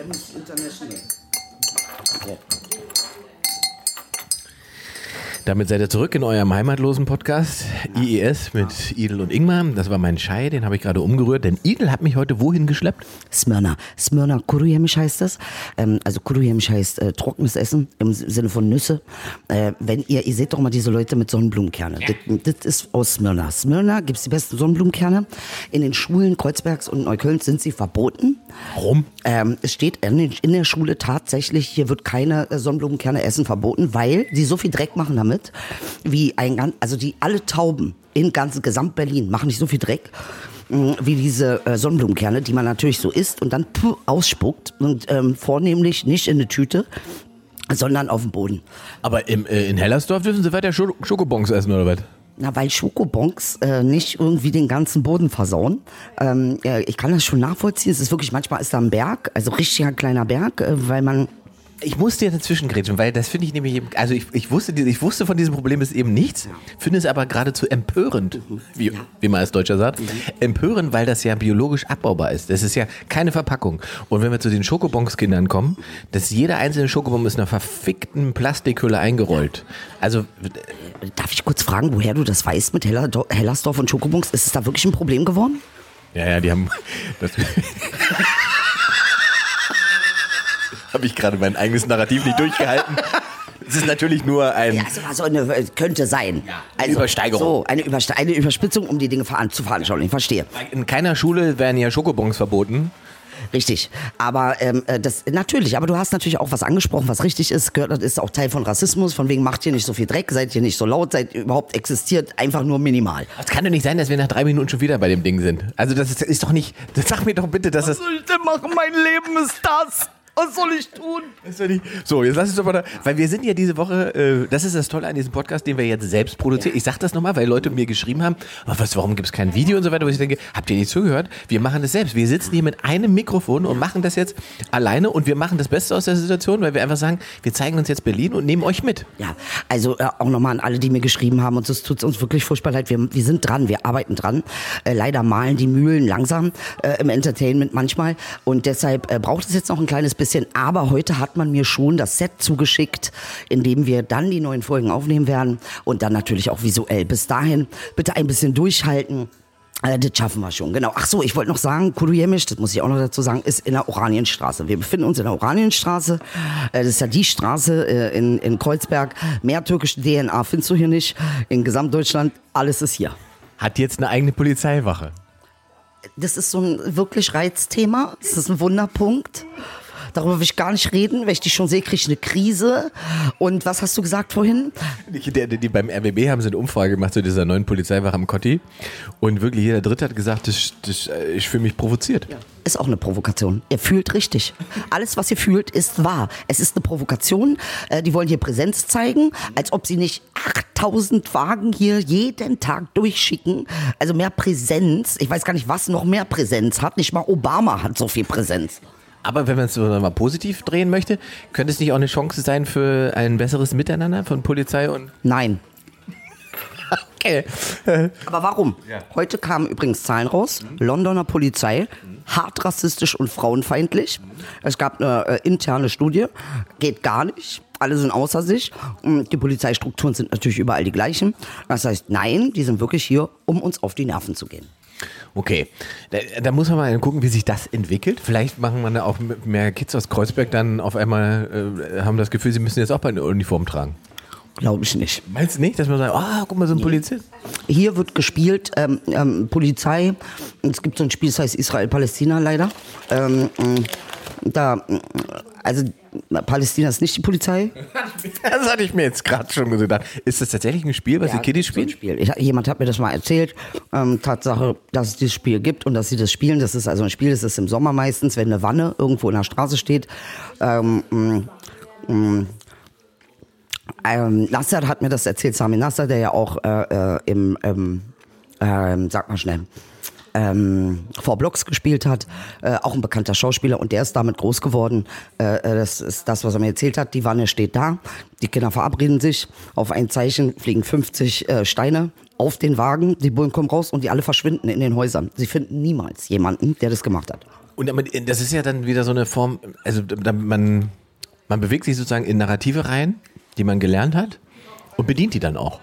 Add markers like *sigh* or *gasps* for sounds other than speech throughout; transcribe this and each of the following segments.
That means international. Yeah. Damit seid ihr zurück in eurem heimatlosen Podcast IES mit Idel und Ingmar. Das war mein Schei, den habe ich gerade umgerührt, denn Idel hat mich heute wohin geschleppt? Smyrna. Smyrna Kuruyemisch heißt das. Ähm, also Kuruyemisch heißt äh, trockenes Essen im Sinne von Nüsse. Äh, wenn ihr, ihr seht doch mal diese Leute mit Sonnenblumenkerne. Das, das ist aus Smyrna. Smyrna gibt es die besten Sonnenblumenkerne. In den Schulen Kreuzbergs und Neukölln sind sie verboten. Warum? Ähm, es steht in, den- in der Schule tatsächlich, hier wird keine äh, Sonnenblumenkerne essen verboten, weil die so viel Dreck machen damit, wie ein also die alle Tauben in ganz Gesamt-Berlin machen nicht so viel Dreck mh, wie diese äh, Sonnenblumenkerne, die man natürlich so isst und dann puh, ausspuckt und ähm, vornehmlich nicht in eine Tüte, sondern auf dem Boden. Aber im, äh, in Hellersdorf dürfen sie weiter Schoko- Schokobons essen, oder was? Na, weil Schokobons äh, nicht irgendwie den ganzen Boden versauen. Ähm, äh, ich kann das schon nachvollziehen. Es ist wirklich, manchmal ist da ein Berg, also richtiger kleiner Berg, äh, weil man Ich musste ja dazwischen grätschen, weil das finde ich nämlich, eben- also ich, ich, wusste, ich wusste von diesem Problem ist eben nichts, finde es aber geradezu empörend, wie, wie man als Deutscher sagt. Empörend, weil das ja biologisch abbaubar ist. Das ist ja keine Verpackung. Und wenn wir zu den Schokobons-Kindern kommen, dass jeder einzelne Schokobon ist in einer verfickten Plastikhülle eingerollt. Also, Darf ich kurz fragen, woher du das weißt mit Heller, Hellersdorf und Schokobons? Ist es da wirklich ein Problem geworden? ja, ja, die haben. *laughs* *laughs* Habe ich gerade mein eigenes Narrativ nicht durchgehalten. Es ist natürlich nur ein. Ja, es war so eine, äh, könnte sein. eine Übersteigerung. So, eine, Überste eine Überspitzung, um die Dinge zu veranschaulichen. Ich verstehe. In keiner Schule werden ja Schokobons verboten. Richtig. Aber ähm, äh, das natürlich, aber du hast natürlich auch was angesprochen, was richtig ist. Gehört, das ist auch Teil von Rassismus, von wegen macht ihr nicht so viel Dreck, seid ihr nicht so laut, seid überhaupt existiert einfach nur minimal. Es kann doch nicht sein, dass wir nach drei Minuten schon wieder bei dem Ding sind. Also das ist, ist doch nicht. Das sag mir doch bitte, dass das. soll ich denn machen? Mein Leben ist das. Was soll ich tun? so, jetzt lass uns doch mal da, weil wir sind ja diese Woche, äh, das ist das Tolle an diesem Podcast, den wir jetzt selbst produzieren. Ich sag das nochmal, weil Leute mir geschrieben haben, "Oh, was, warum gibt es kein Video und so weiter, wo ich denke, habt ihr nicht zugehört? Wir machen das selbst. Wir sitzen hier mit einem Mikrofon und machen das jetzt alleine und wir machen das Beste aus der Situation, weil wir einfach sagen, wir zeigen uns jetzt Berlin und nehmen euch mit. Ja, also äh, auch nochmal an alle, die mir geschrieben haben, und es tut uns wirklich furchtbar leid. Wir, wir sind dran, wir arbeiten dran. Äh, leider malen die Mühlen langsam äh, im Entertainment manchmal. Und deshalb äh, braucht es jetzt noch ein kleines bisschen. Aber heute hat man mir schon das Set zugeschickt, in dem wir dann die neuen Folgen aufnehmen werden. Und dann natürlich auch visuell. Bis dahin bitte ein bisschen durchhalten. Äh, Das schaffen wir schon, genau. Ach so, ich wollte noch sagen, Kudujemisch, das muss ich auch noch dazu sagen, ist in der Oranienstraße. Wir befinden uns in der Oranienstraße. Äh, Das ist ja die Straße äh, in, in Kreuzberg. Mehr türkische DNA findest du hier nicht. In Gesamtdeutschland, alles ist hier. Hat jetzt eine eigene Polizeiwache. Das ist so ein wirklich Reizthema. Das ist ein Wunderpunkt. Darüber will ich gar nicht reden. Wenn ich dich schon sehe, kriege ich eine Krise. Und was hast du gesagt vorhin? Die, die, die beim RBB haben sie eine Umfrage gemacht zu dieser neuen Polizeiwache am Kotti. Und wirklich jeder Dritte hat gesagt, das, das, äh, ich fühle mich provoziert. Ist auch eine Provokation. Ihr fühlt richtig. Alles, was ihr fühlt, ist wahr. Es ist eine Provokation. Äh, Die wollen hier Präsenz zeigen, als ob sie nicht 8000 Wagen hier jeden Tag durchschicken. Also mehr Präsenz. Ich weiß gar nicht, was noch mehr Präsenz hat. Nicht mal Obama hat so viel Präsenz. Aber wenn man es so mal positiv drehen möchte, könnte es nicht auch eine Chance sein für ein besseres Miteinander von Polizei und. Nein. *laughs* Okay. Aber warum? Heute kamen übrigens Zahlen raus. Londoner Polizei, hart rassistisch und frauenfeindlich. Es gab eine äh, interne Studie, geht gar nicht. Alle sind außer sich. Und Die Polizeistrukturen sind natürlich überall die gleichen. Das heißt, nein, die sind wirklich hier, um uns auf die Nerven zu gehen. Okay. Da, da muss man mal gucken, wie sich das entwickelt. Vielleicht machen wir da auch mehr Kids aus Kreuzberg dann auf einmal, äh, haben das Gefühl, sie müssen jetzt auch bei einer Uniform tragen. Glaube ich nicht. Meinst du nicht, dass man sagt, ah, guck mal, so ein Polizist? Hier wird gespielt ähm, ähm, Polizei. Es gibt so ein Spiel, das heißt Israel-Palästina leider. Ähm, mh, da, also Palästina ist nicht die Polizei. *laughs* Das hatte ich mir jetzt gerade schon gedacht. Ist das tatsächlich ein Spiel, was die Kiddies so ein spielen? Spiel. Ich, jemand hat mir das mal erzählt. Ähm, Tatsache, dass es dieses Spiel gibt und dass sie das spielen. Das ist also ein Spiel, das ist im Sommer meistens, wenn eine Wanne irgendwo in der Straße steht. Ähm, mh, mh, ähm, Nasser hat mir das erzählt, Sami Nasser, der ja auch äh, äh, im, ähm, ähm, sag mal schnell, ähm, vor Blocks gespielt hat, äh, auch ein bekannter Schauspieler und der ist damit groß geworden. Äh, äh, das ist das, was er mir erzählt hat. Die Wanne steht da, die Kinder verabreden sich, auf ein Zeichen fliegen 50 äh, Steine auf den Wagen, die Bullen kommen raus und die alle verschwinden in den Häusern. Sie finden niemals jemanden, der das gemacht hat. Und das ist ja dann wieder so eine Form, also man, man bewegt sich sozusagen in Narrative rein, die man gelernt hat und bedient die dann auch.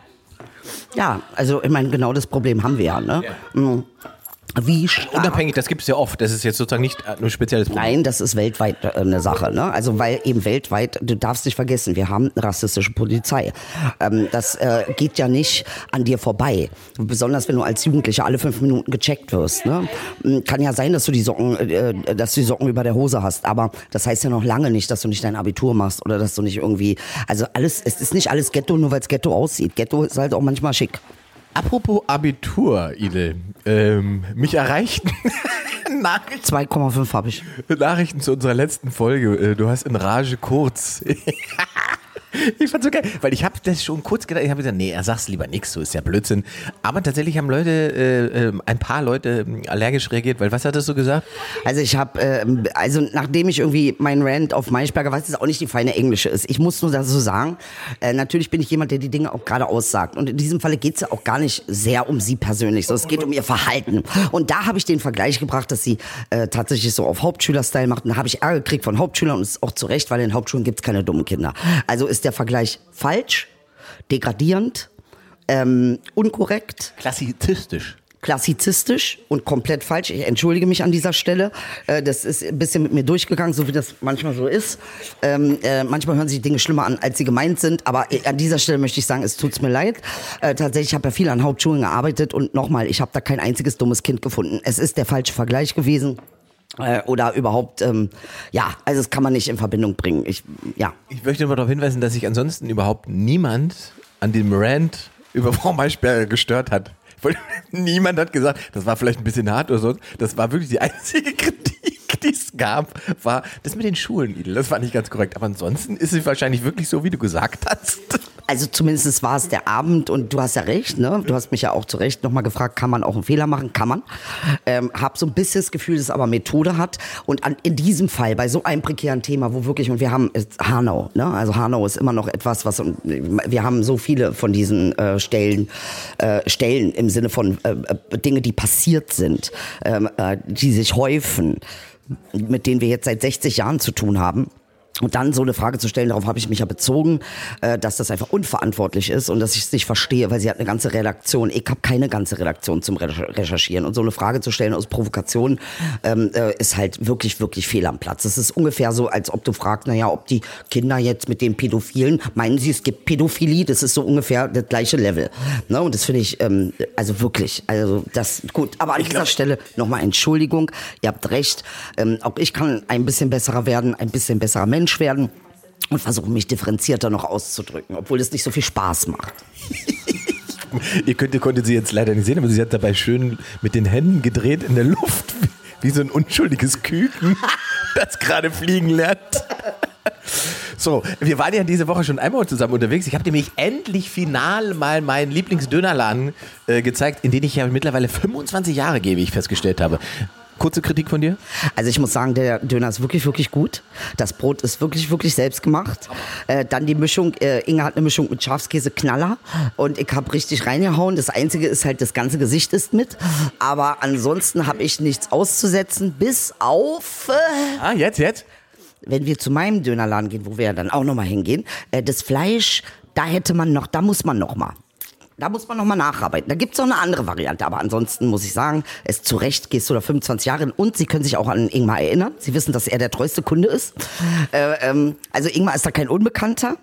Ja, also ich meine, genau das Problem haben wir ja. Ne? Ja. Mhm. Wie stark. Unabhängig, das gibt es ja oft. Das ist jetzt sozusagen nicht nur ein spezielles Problem. Nein, das ist weltweit äh, eine Sache. Ne? Also weil eben weltweit, du darfst nicht vergessen, wir haben eine rassistische Polizei. Ähm, das äh, geht ja nicht an dir vorbei. Besonders wenn du als Jugendlicher alle fünf Minuten gecheckt wirst. Ne? Hm, kann ja sein, dass du die Socken, äh, dass du die Socken über der Hose hast. Aber das heißt ja noch lange nicht, dass du nicht dein Abitur machst oder dass du nicht irgendwie. Also alles, es ist nicht alles Ghetto, nur weil es Ghetto aussieht. Ghetto ist halt auch manchmal schick. Apropos Abitur, Idel. Ähm, mich erreichten *laughs* Nachrichten. 2,5 habe ich. Nachrichten zu unserer letzten Folge. Äh, du hast in Rage kurz. *laughs* *laughs* Ich fand's so geil, weil ich habe das schon kurz gedacht, ich habe gesagt, nee, er sag's lieber nix, so ist ja Blödsinn. Aber tatsächlich haben Leute, äh, äh ein paar Leute ähm, allergisch reagiert, weil was hattest du gesagt? Also ich habe, äh, also nachdem ich irgendwie mein Rant auf Maischberger, was jetzt auch nicht die feine Englische ist, ich muss nur so sagen, äh, natürlich bin ich jemand, der die Dinge auch gerade aussagt. Und in diesem Falle geht's ja auch gar nicht sehr um sie persönlich, sondern es geht um ihr Verhalten. Und da habe ich den Vergleich gebracht, dass sie äh, tatsächlich so auf Hauptschüler-Style macht. Und da habe ich Ärger gekriegt von Hauptschülern und das ist auch zu Recht, weil in Hauptschulen gibt's keine dummen Kinder. Also ist der Vergleich falsch, degradierend, ähm, unkorrekt. Klassizistisch klassizistisch und komplett falsch. Ich entschuldige mich an dieser Stelle. Äh, das ist ein bisschen mit mir durchgegangen, so wie das manchmal so ist. Ähm, äh, manchmal hören sich Dinge schlimmer an, als sie gemeint sind. Aber äh, an dieser Stelle möchte ich sagen, es tut's mir leid. Tatsächlich habe ja viel an Hauptschulen gearbeitet und nochmal, ich habe da kein einziges dummes Kind gefunden. Es ist der falsche Vergleich gewesen. Äh, oder überhaupt, ähm, ja, also das kann man nicht in Verbindung bringen. Ich, ja. ich möchte nur darauf hinweisen, dass sich ansonsten überhaupt niemand an dem Rant über Frau Maischberger gestört hat. *laughs* Niemand hat gesagt, das war vielleicht ein bisschen hart oder so. Das war wirklich die einzige Kritik, *laughs* die es gab, war das mit den Schulen, Idel. Das war nicht ganz korrekt. Aber ansonsten ist es wahrscheinlich wirklich so, wie du gesagt hast. Also zumindest war es der Abend und du hast ja recht, ne? Du hast mich ja auch zu Recht nochmal gefragt, kann man auch einen Fehler machen? Kann man. Ähm, hab so ein bisschen das Gefühl, dass es aber Methode hat. Und an, in diesem Fall, bei so einem prekären Thema, wo wirklich, und wir haben Hanau, ne? Also Hanau ist immer noch etwas, was, wir haben so viele von diesen äh, Stellen, äh, Stellen im Sinne von äh, äh Dinge, die passiert sind, ähm, äh, die sich häufen, mit denen wir jetzt seit 60 Jahren zu tun haben. Und dann so eine Frage zu stellen, darauf habe ich mich ja bezogen, äh, dass das einfach unverantwortlich ist und dass ich es nicht verstehe, weil sie hat eine ganze Redaktion. Ich habe keine ganze Redaktion zum Recherchieren. Und so eine Frage zu stellen aus Provokation ähm, äh, ist halt wirklich, wirklich fehl am Platz. Es ist ungefähr so, als ob du fragst, naja, ob die Kinder jetzt mit den Pädophilen, meinen sie, es gibt Pädophilie? Das ist so ungefähr das gleiche Level. Ne? Und das finde ich, ähm, also wirklich, also das, gut. Aber an dieser Stelle nochmal Entschuldigung. Ihr habt recht. Ähm, auch ich kann ein bisschen besserer werden, ein bisschen besserer Mensch Mensch werden und versuche mich differenzierter noch auszudrücken, obwohl es nicht so viel Spaß macht. *laughs* Ihr könnt, konntet sie jetzt leider nicht sehen, aber sie hat dabei schön mit den Händen gedreht in der Luft, *laughs* wie so ein unschuldiges Küken, *laughs* das gerade fliegen lernt. So, wir waren ja diese Woche schon einmal zusammen unterwegs. Ich habe nämlich endlich final mal meinen Lieblingsdönerladen äh, gezeigt, in den ich ja mittlerweile 25 Jahre gehe, wie ich festgestellt habe. Kurze Kritik von dir? Also ich muss sagen, der Döner ist wirklich, wirklich gut. Das Brot ist wirklich, wirklich selbst gemacht. Äh, dann die Mischung, äh, Inge hat eine Mischung mit Schafskäse Knaller und ich habe richtig reingehauen. Das Einzige ist halt, das ganze Gesicht ist mit. Aber ansonsten habe ich nichts auszusetzen, bis auf... Äh, ah, jetzt, jetzt? Wenn wir zu meinem Dönerladen gehen, wo wir ja dann auch nochmal hingehen, äh, das Fleisch, da hätte man noch, da muss man noch mal. Da muss man nochmal nacharbeiten. Da gibt es auch eine andere Variante. Aber ansonsten muss ich sagen, es zu Recht gehst du da 25 Jahre hin und Sie können sich auch an Ingmar erinnern. Sie wissen, dass er der treueste Kunde ist. Äh, ähm, also Ingmar ist da kein Unbekannter.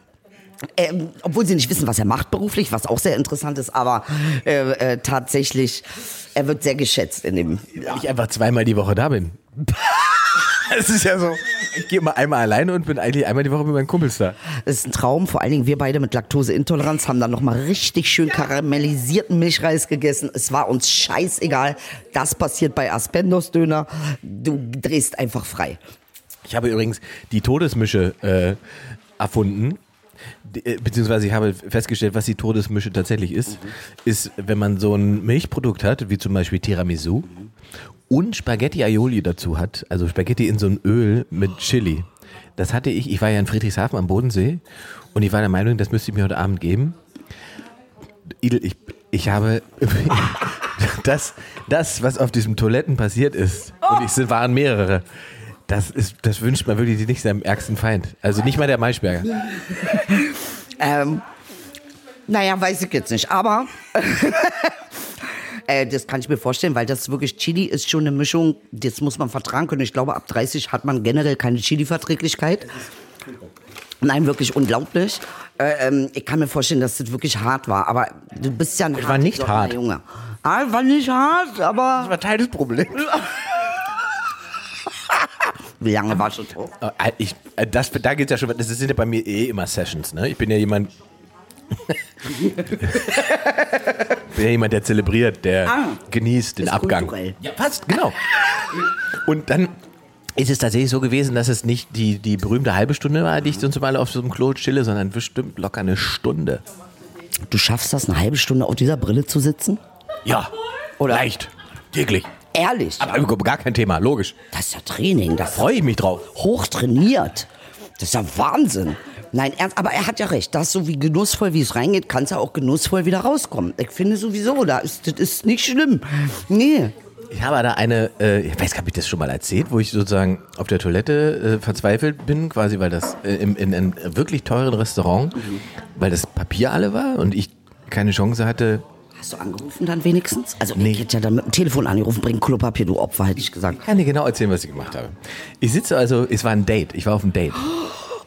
Ähm, obwohl sie nicht wissen, was er macht beruflich, was auch sehr interessant ist, aber äh, äh, tatsächlich, er wird sehr geschätzt in dem. Weil ich einfach zweimal die Woche da bin. *laughs* Es ist ja so, ich gehe mal einmal alleine und bin eigentlich einmal die Woche mit meinen Kumpels da. Das ist ein Traum, vor allen Dingen wir beide mit Laktoseintoleranz haben dann nochmal richtig schön karamellisierten Milchreis gegessen. Es war uns scheißegal. Das passiert bei Aspendos Döner. Du drehst einfach frei. Ich habe übrigens die Todesmische äh, erfunden äh, beziehungsweise ich habe festgestellt, was die Todesmische tatsächlich ist, mhm. ist, wenn man so ein Milchprodukt hat, wie zum Beispiel Tiramisu, mhm und Spaghetti Aioli dazu hat, also Spaghetti in so ein Öl mit Chili. Das hatte ich, ich war ja in Friedrichshafen am Bodensee und ich war der Meinung, das müsste ich mir heute Abend geben. Idel, ich, ich habe *laughs* das, das, was auf diesem Toiletten passiert ist, und es waren mehrere, das, ist, das wünscht man wirklich nicht seinem ärgsten Feind. Also nicht mal der Maischberger. *laughs* Ähm, naja, weiß ich jetzt nicht. Aber *laughs* äh, das kann ich mir vorstellen, weil das wirklich Chili ist schon eine Mischung, das muss man vertragen können. Ich glaube, ab 30 hat man generell keine Chili-Verträglichkeit. Nein, wirklich unglaublich. Äh, ähm, ich kann mir vorstellen, dass das wirklich hart war. Aber du bist ja ein war nicht hartgesottener hart. Junge. Ah, war nicht hart, aber war Teil des Problems. *laughs* wie lange war schon so? Äh, Ich, äh, das, da geht's ja schon, das sind ja bei mir eh immer Sessions, ne? Ich bin ja jemand. *laughs* bin ja jemand, der zelebriert, der Ah, genießt den ist Abgang. kulturell. Ja, passt, genau. Und dann ist es tatsächlich so gewesen, dass es nicht die, die berühmte halbe Stunde war, die ich sonst mal auf so einem Klo chille, sondern bestimmt locker eine Stunde. Du schaffst das, eine halbe Stunde auf dieser Brille zu sitzen? Ja, Oder- leicht, täglich. Ehrlich? Aber gar kein Thema, logisch. Das ist ja Training. Das Freue ich mich drauf. hochtrainiert. Das ist ja Wahnsinn. Nein, ernst, aber er hat ja recht. Das so wie genussvoll, wie es reingeht, kann es ja auch genussvoll wieder rauskommen. Ich finde sowieso, da ist, das ist nicht schlimm. Nee. Ich habe da eine, äh, ich weiß gar nicht, habe ich das schon mal erzählt, wo ich sozusagen auf der Toilette äh, verzweifelt bin, quasi, weil das äh, im, in einem wirklich teuren Restaurant, weil das Papier alle war und ich keine Chance hatte. Hast du angerufen dann wenigstens? Also Nee. ich hätte ja dann mit dem Telefon angerufen, bring Klopapier, du Opfer, hätte ich gesagt. Ich kann dir genau erzählen, was ich gemacht habe. Ich sitze also, es war ein Date, ich war auf einem Date. *gasps*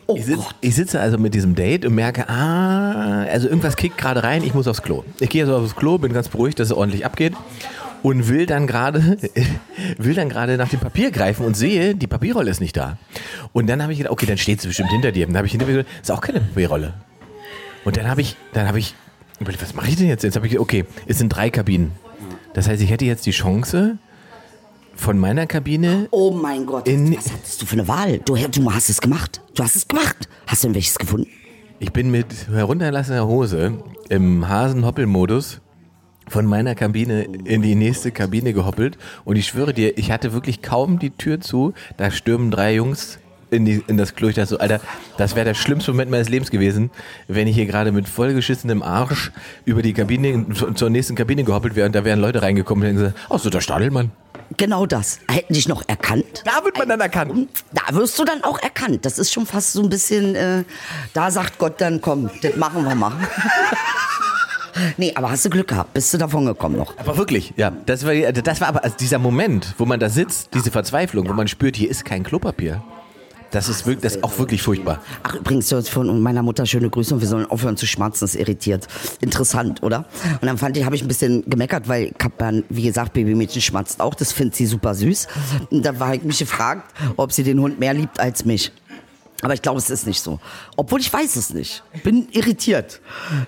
Oh Ich, sitz, ich sitze also mit diesem Date und merke, ah, also irgendwas kickt gerade rein, ich muss aufs Klo. Ich gehe also aufs Klo, bin ganz beruhigt, dass es ordentlich abgeht und will dann gerade *laughs* will dann gerade nach dem Papier greifen und sehe, die Papierrolle ist nicht da. Und dann habe ich gedacht, okay, dann steht sie bestimmt hinter dir. Und dann habe ich hinter mir gedacht, ist auch keine Papierrolle. Und dann habe ich, dann habe ich überlegt, was mache ich denn jetzt? Jetzt habe ich, okay, es sind drei Kabinen. Das heißt, ich hätte jetzt die Chance, von meiner Kabine Oh mein Gott, In- was hattest du für eine Wahl? Du, du hast es gemacht. Du hast es gemacht. Hast du denn welches gefunden? Ich bin mit herunterlassener Hose im Hasenhoppel-Modus von meiner Kabine in die nächste Kabine gehoppelt und ich schwöre dir, ich hatte wirklich kaum die Tür zu, da stürmen drei Jungs in, die, in das Klo. Ich dachte so, Alter, das wäre der schlimmste Moment meines Lebens gewesen, wenn ich hier gerade mit vollgeschissenem Arsch über die Kabine zu- zur nächsten Kabine gehoppelt wäre und da wären Leute reingekommen und hätten gesagt, ach so, der Stadelmann. Genau das. Hätten dich noch erkannt? Da wird man dann erkannt. Da wirst du dann auch erkannt. Das ist schon fast so ein bisschen, äh, da sagt Gott dann, komm, das machen wir mal. *laughs* nee, aber hast du Glück gehabt, bist du davon gekommen noch. Aber wirklich, ja. Das war, das war aber also dieser Moment, wo man da sitzt, diese Verzweiflung, wo man spürt, hier ist kein Klopapier. Das ist, wirklich, das ist auch wirklich furchtbar. Ach, übrigens, von meiner Mutter schöne Grüße und wir sollen aufhören zu schmatzen, das irritiert. Interessant, oder? Und dann fand ich, habe ich ein bisschen gemeckert, weil dann, wie gesagt, Babymädchen schmatzt auch, das findet sie super süß. Und da war ich mich gefragt, ob sie den Hund mehr liebt als mich. Aber ich glaube, es ist nicht so. Obwohl ich weiß es nicht. Bin irritiert.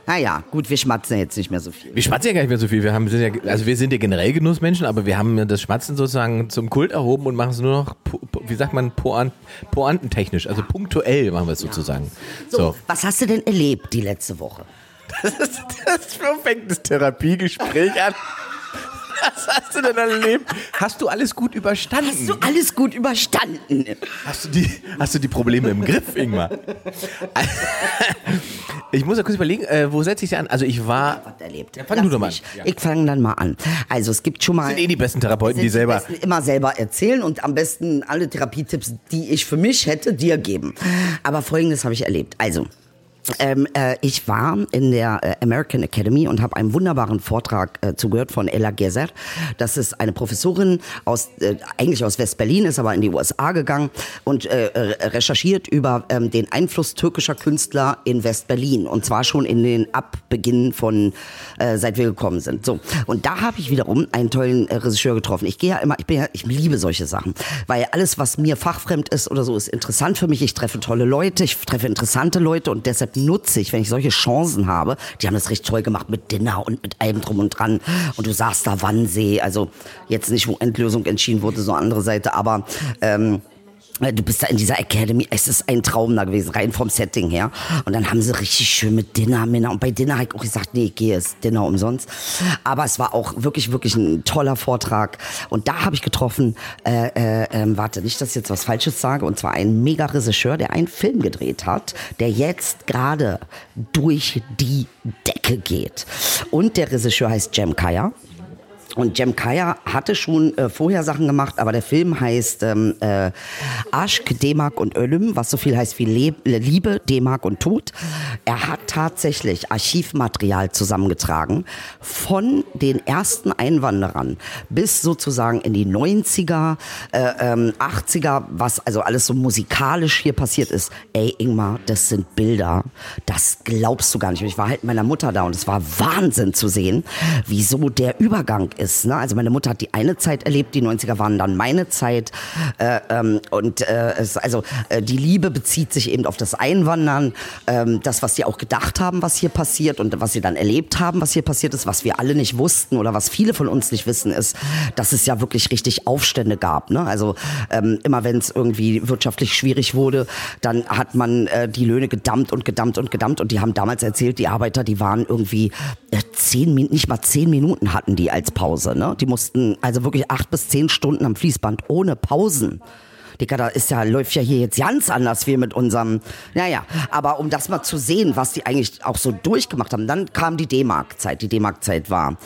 Naja, gut, wir schmatzen ja jetzt nicht mehr so viel. Wir schmatzen ja gar nicht mehr so viel. Wir haben, sind ja, also wir sind ja generell Genussmenschen, aber wir haben ja das Schmatzen sozusagen zum Kult erhoben und machen es nur noch, wie sagt man, poant, poantentechnisch, also punktuell machen wir es sozusagen. So. Was hast du denn erlebt die letzte Woche? *laughs* Das, ist, das fängt das Therapiegespräch an. Was hast du denn erlebt? Hast du alles gut überstanden? Hast du alles gut überstanden? Hast du die, hast du die Probleme im Griff, Ingmar? Ich muss ja kurz überlegen, äh, wo setze ich sie an? Also ich war, Was erlebt? Ja, fang Lass du doch mal mich. an. Ich fange dann mal an. Also es gibt schon mal... sind eh die besten Therapeuten, die selber. besten immer selber erzählen und am besten alle Therapietipps, die ich für mich hätte, dir geben. Aber folgendes habe ich erlebt. Also, ähm, äh, ich war in der äh, American Academy und habe einen wunderbaren Vortrag äh, zugehört von Ella Geser. Das ist eine Professorin aus äh, eigentlich aus West-Berlin, ist aber in die USA gegangen und äh, recherchiert über ähm, den Einfluss türkischer Künstler in West-Berlin und zwar schon in den Abbeginn von äh, seit wir gekommen sind. So und da habe ich wiederum einen tollen Regisseur getroffen. Ich gehe ja immer, ich bin ja, ich liebe solche Sachen, weil alles was mir fachfremd ist oder so ist interessant für mich. Ich treffe tolle Leute, ich treffe interessante Leute und deshalb nutze ich, wenn ich solche Chancen habe. Die haben das richtig toll gemacht mit Dinner und mit allem drum und dran. Und du sagst da Wannsee, also jetzt nicht, wo Endlösung entschieden wurde, so andere Seite, aber ähm, Du bist da in dieser Academy, es ist ein Traum da gewesen, rein vom Setting her. Und dann haben sie richtig schön mit Dinner, Männer. Und bei Dinner habe ich auch gesagt, nee, ich gehe jetzt Dinner umsonst. Aber es war auch wirklich, wirklich ein toller Vortrag. Und da habe ich getroffen, äh, äh, ähm, warte, nicht, dass ich jetzt was Falsches sage, und zwar einen Mega-Regisseur, der einen Film gedreht hat, der jetzt gerade durch die Decke geht. Und der Regisseur heißt Jem Kaya. Und Jem Kaya hatte schon äh, vorher Sachen gemacht, aber der Film heißt ähm, äh, Aschk, D-Mark und Ölüm, was so viel heißt wie Le Liebe, D-Mark und Tod. Er hat tatsächlich Archivmaterial zusammengetragen von den ersten Einwanderern bis sozusagen in die 90er, äh, ähm, 80er, was also alles so musikalisch hier passiert ist. Ey, Ingmar, das sind Bilder, das glaubst du gar nicht. Und ich war halt mit meiner Mutter da und es war Wahnsinn zu sehen, wieso der Übergang ist ist. Ne? Also meine Mutter hat die eine Zeit erlebt, die 90er waren dann meine Zeit. Äh, ähm, und äh, es, also äh, die Liebe bezieht sich eben auf das Einwandern, ähm, das, was sie auch gedacht haben, was hier passiert und was sie dann erlebt haben, was hier passiert ist, was wir alle nicht wussten oder was viele von uns nicht wissen, ist, dass es ja wirklich richtig Aufstände gab. Ne? Also ähm, immer wenn es irgendwie wirtschaftlich schwierig wurde, dann hat man äh, die Löhne gedammt und gedammt und gedammt und die haben damals erzählt, die Arbeiter, die waren irgendwie äh, zehn, nicht mal zehn Minuten hatten die als Pause. Pause. Ne? Die mussten also wirklich acht bis zehn Stunden am Fließband ohne Pausen. Digga, da ist ja, läuft ja hier jetzt ganz anders wie mit unserem, naja, aber um das mal zu sehen, was die eigentlich auch so durchgemacht haben, dann kam die D-Mark-Zeit. Die D-Mark-Zeit war,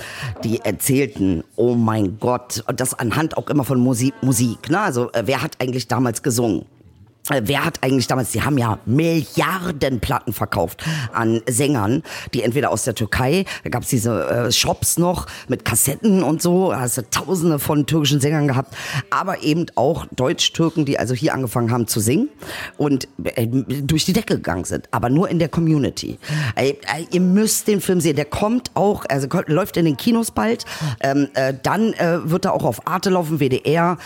die erzählten, oh mein Gott, und das anhand auch immer von Musik, Musik, ne? Also, äh, wer hat eigentlich damals gesungen? Äh, wer hat eigentlich damals, die haben ja Milliarden Platten verkauft an Sängern, die entweder aus der Türkei, da gab es diese äh, Shops noch mit Kassetten und so, da hast du tausende von türkischen Sängern gehabt, aber eben auch Deutsch-Türken, die also hier angefangen haben zu singen und äh, durch die Decke gegangen sind, aber nur in der Community. Äh, äh ihr müsst den Film sehen, der kommt auch, also läuft in den Kinos bald, ähm, äh, dann wird er auch auf Arte laufen, WDR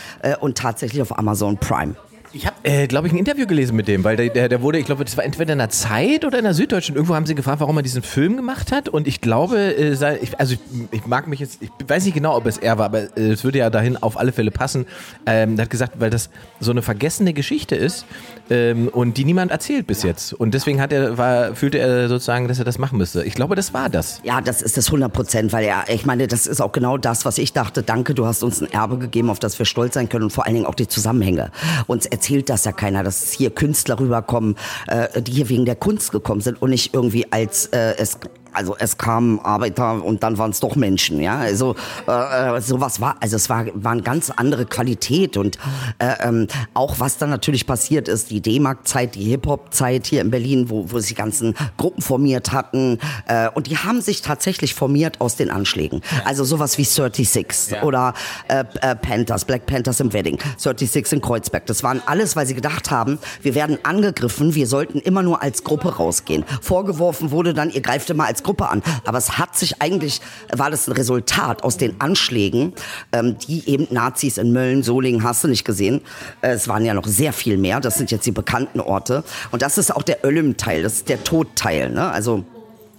und tatsächlich auf Amazon Prime. Ich habe, äh, glaube ich, ein Interview gelesen mit dem, weil der, der, der wurde, ich glaube, das war entweder in der Zeit oder in der Süddeutschen. Irgendwo haben sie gefragt, warum er diesen Film gemacht hat. Und ich glaube, äh, sei, ich, also ich, ich, mag mich jetzt, ich weiß nicht genau, ob es er war, aber äh, es würde ja dahin auf alle Fälle passen. Ähm, er hat gesagt, weil das so eine vergessene Geschichte ist ähm, und die niemand erzählt bis jetzt. Und deswegen hat er, war, fühlte er sozusagen, dass er das machen müsste. Ich glaube, das war das. Ja, das ist das 100 Prozent, weil ja, ich meine, das ist auch genau das, was ich dachte. Danke, du hast uns ein Erbe gegeben, auf das wir stolz sein können und vor allen Dingen auch die Zusammenhänge. Uns erzählt das ja keiner, dass hier Künstler rüberkommen, äh, die hier wegen der Kunst gekommen sind und nicht irgendwie als äh, es also es kamen Arbeiter und dann waren es doch Menschen, ja. Also äh, äh, sowas war, also es war, war eine ganz andere Qualität und äh, ähm, auch was dann natürlich passiert ist, die D-Mark-Zeit, die Hip-Hop-Zeit hier in Berlin, wo, wo sich ganzen Gruppen formiert hatten äh, und die haben sich tatsächlich formiert aus den Anschlägen. Also sowas wie 36 ja. oder äh, äh, Panthers, Black Panthers im Wedding, 36 in Kreuzberg. Das waren alles, weil sie gedacht haben, wir werden angegriffen, wir sollten immer nur als Gruppe rausgehen. Vorgeworfen wurde dann, ihr greift immer als Gruppe an. Aber es hat sich eigentlich, war das ein Resultat aus den Anschlägen, ähm, die eben Nazis in Mölln, Solingen, hast du nicht gesehen. Äh, es waren ja noch sehr viel mehr. Das sind jetzt die bekannten Orte. Und das ist auch der Ölm-Teil, das ist der Todteil. Ne? Also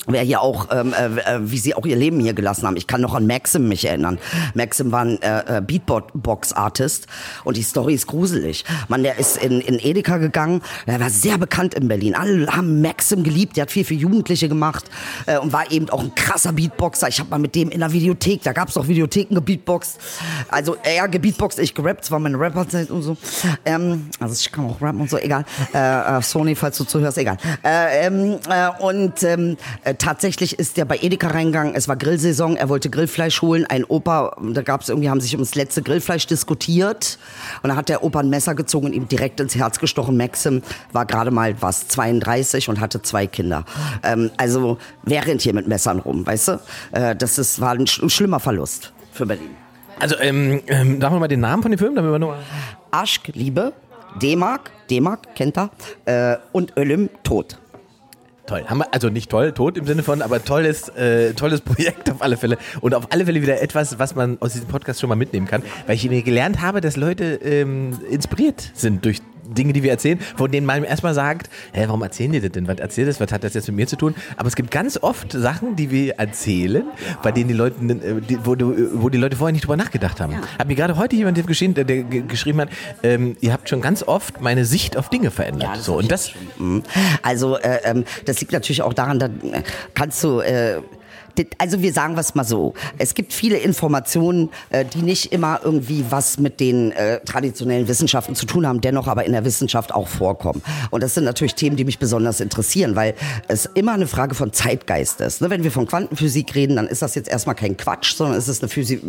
wer hier auch, ähm, äh, äh, wie sie auch ihr Leben hier gelassen haben. Ich kann noch an Maxim mich erinnern. Maxim war ein äh, äh Beatbox-Artist und die Story ist gruselig. Man, der ist in, in Edeka gegangen, der war sehr bekannt in Berlin. Alle haben Maxim geliebt, der hat viel für Jugendliche gemacht äh, und war eben auch ein krasser Beatboxer. Ich habe mal mit dem in der Videothek, da gab es auch Videotheken gebeatboxt. Also er gebeatboxt, ich gerappt, das war meine Rapperzeit und so. Ähm, also ich kann auch rappen und so, egal. Äh, äh Sony, falls du zuhörst, egal. Äh, ähm, äh, und ähm, äh, tatsächlich ist der bei Edeka reingegangen, es war Grillsaison, er wollte Grillfleisch holen, ein Opa, da gab es irgendwie, haben sich ums letzte Grillfleisch diskutiert und da hat der Opa ein Messer gezogen und ihm direkt ins Herz gestochen. Maxim war gerade mal was, 32 und hatte zwei Kinder. Ähm, also wer rennt hier mit Messern rum, weißt du? Äh, das ist, war ein, ein schlimmer Verlust für Berlin. Also, ähm, ähm, sagen wir mal den Namen von dem Film, damit wir nur. Aschk, Liebe, D-Mark, D-Mark, kennt er, äh, und Ölüm, Tod. Toll. Haben wir, also nicht toll, tot im Sinne von, aber tolles, äh, tolles *laughs* Projekt auf alle Fälle. Und auf alle Fälle wieder etwas, was man aus diesem Podcast schon mal mitnehmen kann. Weil ich gelernt habe, dass Leute ähm, inspiriert sind durch Dinge, die wir erzählen, von denen man erstmal sagt, hä, warum erzählen die das denn? Was erzählt das? Was hat das jetzt mit mir zu tun? Aber es gibt ganz oft Sachen, die wir erzählen, bei denen die Leute, äh, wo, wo die Leute vorher nicht drüber nachgedacht haben. Ja. Hat mir gerade heute jemand geschrieben, der, der geschrieben hat, ähm, ihr habt schon ganz oft meine Sicht auf Dinge verändert. Ja, so, und das mhm. also äh, ähm, das liegt natürlich auch daran, da kannst du äh, Also wir sagen was mal so. Es gibt viele Informationen, äh, die nicht immer irgendwie was mit den äh, traditionellen Wissenschaften zu tun haben, dennoch aber in der Wissenschaft auch vorkommen. Und das sind natürlich Themen, die mich besonders interessieren, weil es immer eine Frage von Zeitgeist ist. Ne, wenn wir von Quantenphysik reden, dann ist das jetzt erstmal kein Quatsch, sondern es ist eine, Physik,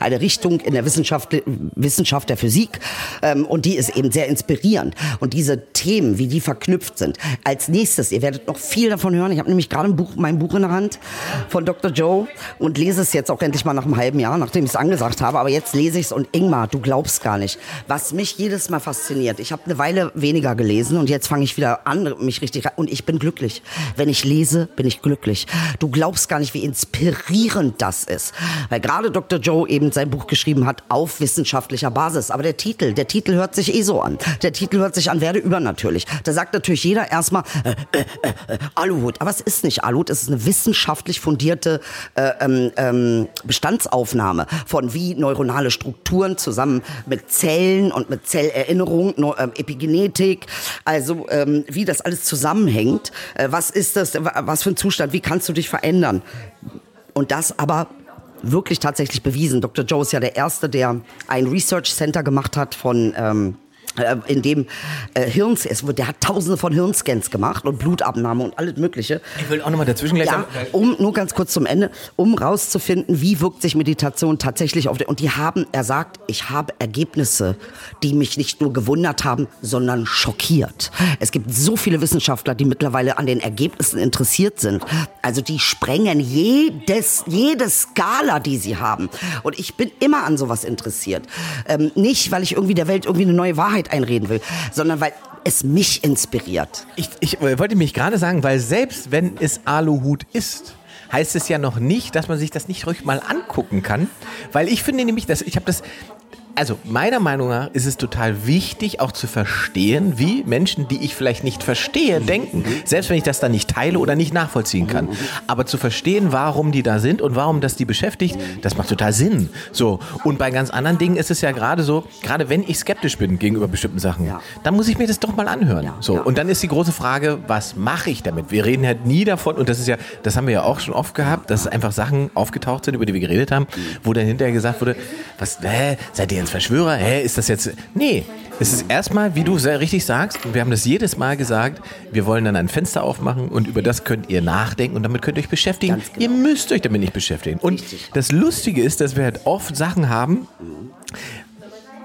eine Richtung in der Wissenschaft, Wissenschaft der Physik ähm, und die ist eben sehr inspirierend. Und diese Themen, wie die verknüpft sind. Als nächstes, ihr werdet noch viel davon hören. Ich habe nämlich gerade ein Buch, mein Buch in der Hand von Dr. Joe und lese es jetzt auch endlich mal nach einem halben Jahr, nachdem ich es angesagt habe. Aber jetzt lese ich es und Ingmar, du glaubst gar nicht, was mich jedes Mal fasziniert. Ich habe eine Weile weniger gelesen und jetzt fange ich wieder an, mich richtig und ich bin glücklich. Wenn ich lese, bin ich glücklich. Du glaubst gar nicht, wie inspirierend das ist, weil gerade Dr. Joe eben sein Buch geschrieben hat auf wissenschaftlicher Basis. Aber der Titel, der Titel hört sich eh so an. Der Titel hört sich an, werde übernatürlich. Da sagt natürlich jeder erstmal äh, äh, äh, Aluhut. Aber es ist nicht Aluhut, es ist eine wissenschaftlich fundierte äh, ähm, ähm, Bestandsaufnahme von wie neuronale Strukturen zusammen mit Zellen und mit Zellerinnerung, Neu ähm, Epigenetik, also ähm, wie das alles zusammenhängt. Äh, was ist das, was für ein Zustand, wie kannst du dich verändern? Und das aber wirklich tatsächlich bewiesen. Dr. Joe ist ja der Erste, der ein Research Center gemacht hat von ähm, äh, in dem äh, Hirns, es, der hat tausende von Hirnscans gemacht und Blutabnahme und alles mögliche. Ich will auch nochmal dazwischen gleich ja, um nur ganz kurz zum Ende, um rauszufinden, wie wirkt sich Meditation tatsächlich auf den, und die haben, er sagt, ich habe Ergebnisse, die mich nicht nur gewundert haben, sondern schockiert. Es gibt so viele Wissenschaftler, die mittlerweile an den Ergebnissen interessiert sind. Also die sprengen jedes, jede Skala, die sie haben. Und ich bin immer an sowas interessiert. Ähm, nicht, weil ich irgendwie der Welt irgendwie eine neue Wahrheit einreden will, sondern weil es mich inspiriert. Ich, ich wollte mich gerade sagen, weil selbst wenn es Aluhut ist, heißt es ja noch nicht, dass man sich das nicht ruhig mal angucken kann, weil ich finde nämlich, dass ich habe das also meiner Meinung nach ist es total wichtig, auch zu verstehen, wie Menschen, die ich vielleicht nicht verstehe, denken. Selbst wenn ich das dann nicht teile oder nicht nachvollziehen kann. Aber zu verstehen, warum die da sind und warum das die beschäftigt, das macht total Sinn. So. Und bei ganz anderen Dingen ist es ja gerade so, gerade wenn ich skeptisch bin gegenüber bestimmten Sachen, ja. dann muss ich mir das doch mal anhören. Ja, so. Ja. Und dann ist die große Frage, was mache ich damit? Wir reden halt nie davon, und das ist ja, das haben wir ja auch schon oft gehabt, dass einfach Sachen aufgetaucht sind, über die wir geredet haben, wo dann hinterher gesagt wurde, was, hä, seid ihr jetzt Verschwörer? Hä, ist das jetzt. Nee, es ist erstmal, wie du sehr richtig sagst, und wir haben das jedes Mal gesagt, wir wollen dann ein Fenster aufmachen und über das könnt ihr nachdenken und damit könnt ihr euch beschäftigen. Genau. Ihr müsst euch damit nicht beschäftigen. Und richtig. das Lustige ist, dass wir halt oft Sachen haben,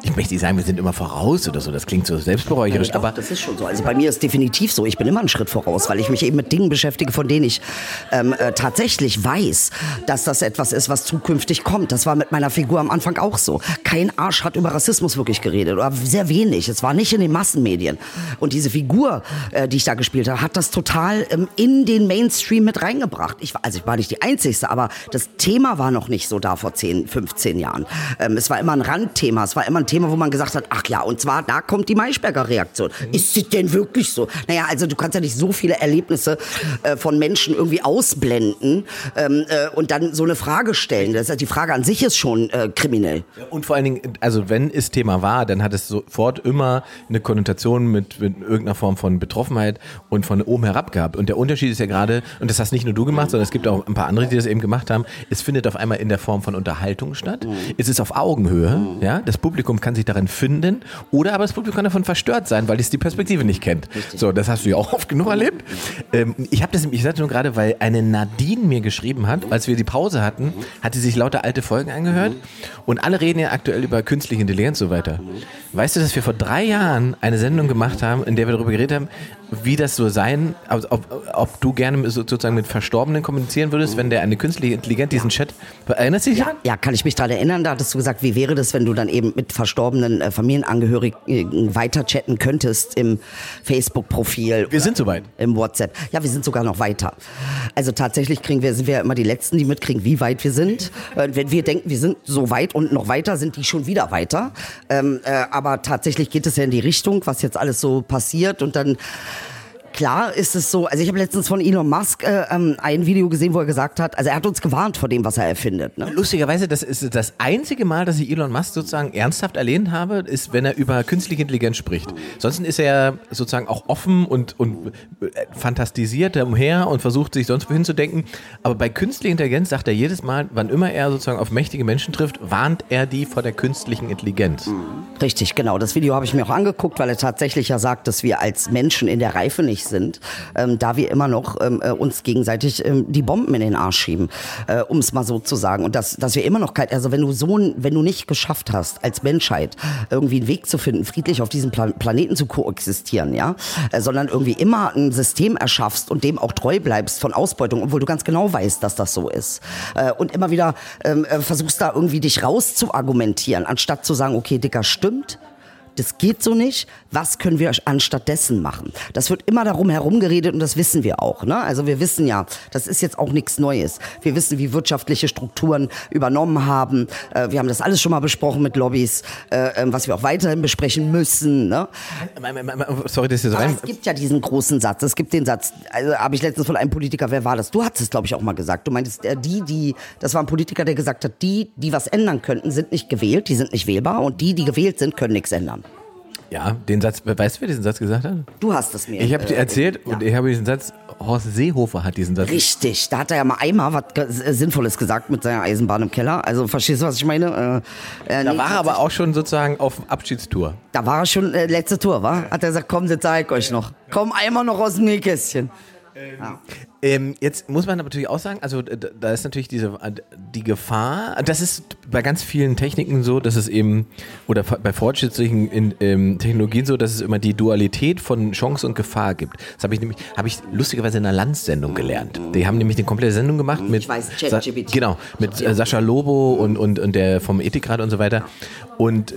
ich möchte nicht sagen, wir sind immer voraus oder so, das klingt so selbstberäucherisch, ja, aber. Das ist schon so. Also bei mir ist definitiv so. Ich bin immer einen Schritt voraus, weil ich mich eben mit Dingen beschäftige, von denen ich ähm, äh, tatsächlich weiß, dass das etwas ist, was zukünftig kommt. Das war mit meiner Figur am Anfang auch so. Kein Arsch hat über Rassismus wirklich geredet oder sehr wenig. Es war nicht in den Massenmedien. Und diese Figur, äh, die ich da gespielt habe, hat das total ähm, in den Mainstream mit reingebracht. Ich war, also ich war nicht die Einzige, aber das Thema war noch nicht so da vor 10, 15 Jahren. Ähm, es war immer ein Randthema. Es war immer ein Thema, wo man gesagt hat, ach ja, und zwar da kommt die Maischberger Reaktion. Mhm. Ist es denn wirklich so? Naja, also du kannst ja nicht so viele Erlebnisse äh, von Menschen irgendwie ausblenden ähm, äh, und dann so eine Frage stellen. Das heißt, die Frage an sich ist schon äh, kriminell. Und vor allen Dingen, also wenn es Thema war, dann hat es sofort immer eine Konnotation mit, mit irgendeiner Form von Betroffenheit und von oben herab gehabt. Und der Unterschied ist ja gerade, und das hast nicht nur du gemacht, sondern es gibt auch ein paar andere, die das eben gemacht haben, es findet auf einmal in der Form von Unterhaltung statt. Mhm. Es ist auf Augenhöhe, ja, das Publikum kann sich darin finden oder aber das Publikum kann davon verstört sein, weil es die Perspektive nicht kennt. Richtig. So, das hast du ja auch oft genug erlebt. Ähm, ich habe das, ich sagte nur gerade, weil eine Nadine mir geschrieben hat, als wir die Pause hatten, hat sie sich lauter alte Folgen angehört und alle reden ja aktuell über künstliche Intelligenz und so weiter. Weißt du, dass wir vor drei Jahren eine Sendung gemacht haben, in der wir darüber geredet haben, wie das so sein, ob, ob, du gerne sozusagen mit Verstorbenen kommunizieren würdest, wenn der eine künstliche Intelligenz diesen Chat, erinnerst du dich ja, Ja, kann ich mich daran erinnern, da hattest du gesagt, wie wäre das, wenn du dann eben mit verstorbenen äh, Familienangehörigen weiter chatten könntest im Facebook-Profil. Wir sind soweit. Im WhatsApp. Ja, wir sind sogar noch weiter. Also tatsächlich kriegen wir, sind wir immer die Letzten, die mitkriegen, wie weit wir sind. Äh, wenn wir denken, wir sind so weit und noch weiter, sind die schon wieder weiter. Ähm, äh, aber tatsächlich geht es ja in die Richtung, was jetzt alles so passiert und dann klar ist es so, also ich habe letztens von Elon Musk äh, ähm, ein Video gesehen, wo er gesagt hat, also er hat uns gewarnt vor dem, was er erfindet. Ne? Lustigerweise, das ist das einzige Mal, dass ich Elon Musk sozusagen ernsthaft erlehnt habe, ist, wenn er über künstliche Intelligenz spricht. Sonst ist er sozusagen auch offen und, und äh, fantastisiert umher und versucht sich sonst wohin zu denken. Aber bei künstlicher Intelligenz sagt er jedes Mal, wann immer er sozusagen auf mächtige Menschen trifft, warnt er die vor der künstlichen Intelligenz. Richtig, genau. Das Video habe ich mir auch angeguckt, weil er tatsächlich ja sagt, dass wir als Menschen in der Reife nicht sind, ähm, da wir immer noch ähm, äh, uns gegenseitig ähm, die Bomben in den Arsch schieben, äh, um es mal so zu sagen. Und dass, dass wir immer noch kein, also wenn du so, wenn du nicht geschafft hast, als Menschheit irgendwie einen Weg zu finden, friedlich auf diesem Plan Planeten zu koexistieren, ja, äh, sondern irgendwie immer ein System erschaffst und dem auch treu bleibst von Ausbeutung, obwohl du ganz genau weißt, dass das so ist. Äh, und immer wieder ähm, äh, versuchst da irgendwie dich rauszuargumentieren, anstatt zu sagen, okay, Dicker, stimmt, das geht so nicht, was können wir anstattdessen machen? Das wird immer darum herumgeredet und das wissen wir auch. Ne? Also wir wissen ja, das ist jetzt auch nichts Neues. Wir wissen, wie wirtschaftliche Strukturen übernommen haben. Äh, wir haben das alles schon mal besprochen mit Lobbys, äh, ähm, was wir auch weiterhin besprechen müssen. Ne? Sorry, das ist rein. Es gibt ja diesen großen Satz. Es gibt den Satz, also habe ich letztens von einem Politiker, wer war das? Du hattest es, glaube ich, auch mal gesagt. Du meintest, äh, die, die, das war ein Politiker, der gesagt hat, die, die was ändern könnten, sind nicht gewählt, die sind nicht wählbar und die, die gewählt sind, können nichts ändern. Ja, den Satz, weißt du, wer diesen Satz gesagt hat? Du hast es mir. Ich habe dir äh, erzählt äh, ja. und ich habe diesen Satz, Horst Seehofer hat diesen Satz. Richtig, da hat er ja mal einmal was Sinnvolles gesagt mit seiner Eisenbahn im Keller. Also verstehst du, was ich meine? Äh, äh, da nee, war er aber auch schon sozusagen auf Abschiedstour. Da war er schon äh, letzte Tour, war? Hat er gesagt, komm, jetzt zeig euch noch. Komm einmal noch aus dem Nähkästchen. Ähm, ja. Ähm, jetzt muss man natürlich auch sagen, also da ist natürlich diese die Gefahr, das ist bei ganz vielen Techniken so, dass es eben, oder bei fortschrittlichen in, ähm, Technologien so, dass es immer die Dualität von Chance und Gefahr gibt. Das habe ich nämlich, habe ich lustigerweise in einer Landsendung gelernt. Die haben nämlich eine komplette Sendung gemacht mit, ich weiß, ChatGPT. genau, mit äh, Sascha Lobo und, und, und der vom Ethikrat und so weiter. Und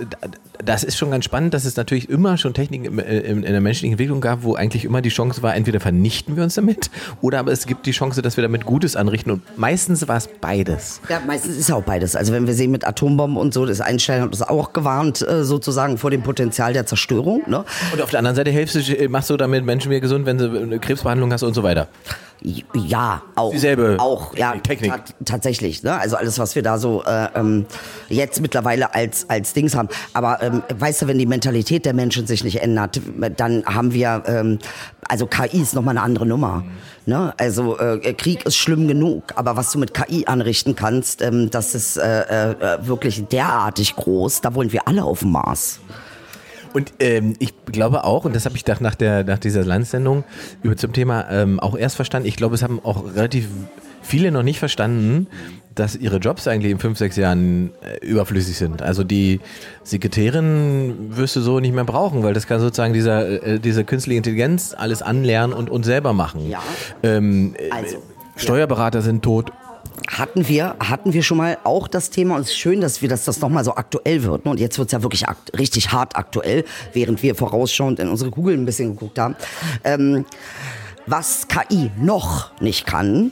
das ist schon ganz spannend, dass es natürlich immer schon Techniken äh, in, in der menschlichen Entwicklung gab, wo eigentlich immer die Chance war, entweder vernichten wir uns damit oder aber es gibt die Chance, dass wir damit Gutes anrichten. Und meistens war es beides. Ja, meistens ist auch beides. Also wenn wir sehen mit Atombomben und so, das Einstein hat uns auch gewarnt, äh, sozusagen vor dem Potenzial der Zerstörung. Ne? Und auf der anderen Seite hilfst du, machst du damit Menschen wieder gesund, wenn du eine Krebsbehandlung hast und so weiter. Ja, auch. Dieselbe auch, ja, Technik. Ta tatsächlich. Ne? Also alles, was wir da so äh, ähm, jetzt mittlerweile als, als Dings haben. Aber ähm, weißt du, wenn die Mentalität der Menschen sich nicht ändert, dann haben wir, ähm, also KI ist nochmal eine andere Nummer. Ne? Also äh, Krieg ist schlimm genug, aber was du mit KI anrichten kannst, ähm, das ist äh, äh, wirklich derartig groß. Da wollen wir alle auf dem Mars. Und ähm, ich glaube auch, und das habe ich nach, der, nach dieser Landsendung über zum Thema ähm, auch erst verstanden, ich glaube, es haben auch relativ viele noch nicht verstanden, dass ihre Jobs eigentlich in fünf, sechs Jahren äh, überflüssig sind. Also die Sekretärin wirst du so nicht mehr brauchen, weil das kann sozusagen dieser, äh, diese künstliche Intelligenz alles anlernen und uns selber machen. Ja. Ähm, also, Steuerberater ja. sind tot hatten wir, hatten wir schon mal auch das Thema und es ist schön, dass wir, dass das nochmal so aktuell wird. Ne? Und jetzt wird es ja wirklich richtig hart aktuell, während wir vorausschauend in unsere Google ein bisschen geguckt haben. Ähm, was KI noch nicht kann,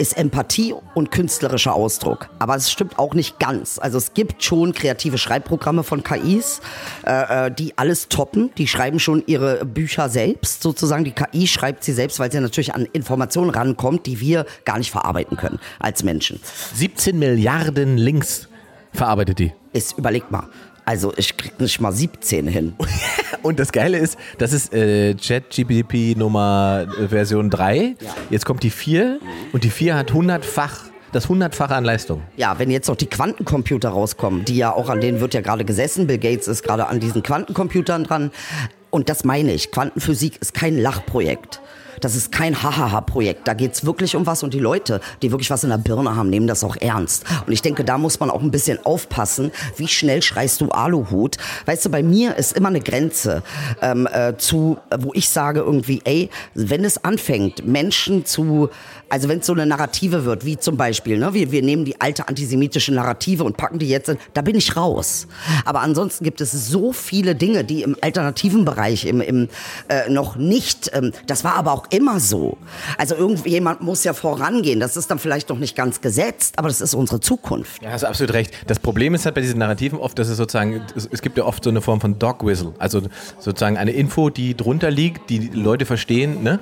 ist Empathie und künstlerischer Ausdruck. Aber es stimmt auch nicht ganz. Also es gibt schon kreative Schreibprogramme von KIs, äh, äh, die alles toppen. Die schreiben schon ihre Bücher selbst, sozusagen. Die KI schreibt sie selbst, weil sie natürlich an Informationen rankommt, die wir gar nicht verarbeiten können als Menschen. 17 Milliarden Links verarbeitet die. Ist, überleg mal. Also ich krieg nicht mal 17 hin. *laughs* Und das Geile ist, das ist äh, ChatGPT Nummer äh, Version 3. Ja. Jetzt kommt die 4 und die 4 hat 100-fach das hundertfache an Leistung. Ja, wenn jetzt noch die Quantencomputer rauskommen, die ja auch an denen wird ja gerade gesessen, Bill Gates ist gerade an diesen Quantencomputern dran. Und das meine ich, Quantenphysik ist kein Lachprojekt. Das ist kein Hahaha-Projekt. Da geht's wirklich um was und die Leute, die wirklich was in der Birne haben, nehmen das auch ernst. Und ich denke, da muss man auch ein bisschen aufpassen, wie schnell schreist du Aluhut. Weißt du, bei mir ist immer eine Grenze ähm, äh, zu, wo ich sage irgendwie, ey, wenn es anfängt, Menschen zu also wenn es so eine Narrative wird, wie zum Beispiel, ne, wir, wir nehmen die alte antisemitische Narrative und packen die jetzt in, da bin ich raus. Aber ansonsten gibt es so viele Dinge, die im alternativen Bereich im, im äh, noch nicht, ähm, das war aber auch immer so. Also irgendjemand muss ja vorangehen. Das ist dann vielleicht noch nicht ganz gesetzt, aber das ist unsere Zukunft. Ja, hast absolut recht. Das Problem ist halt bei diesen Narrativen oft, dass es sozusagen, es, gibt ja oft so eine Form von Dog Whistle. Also sozusagen eine Info, die drunter liegt, die Leute verstehen. Ne?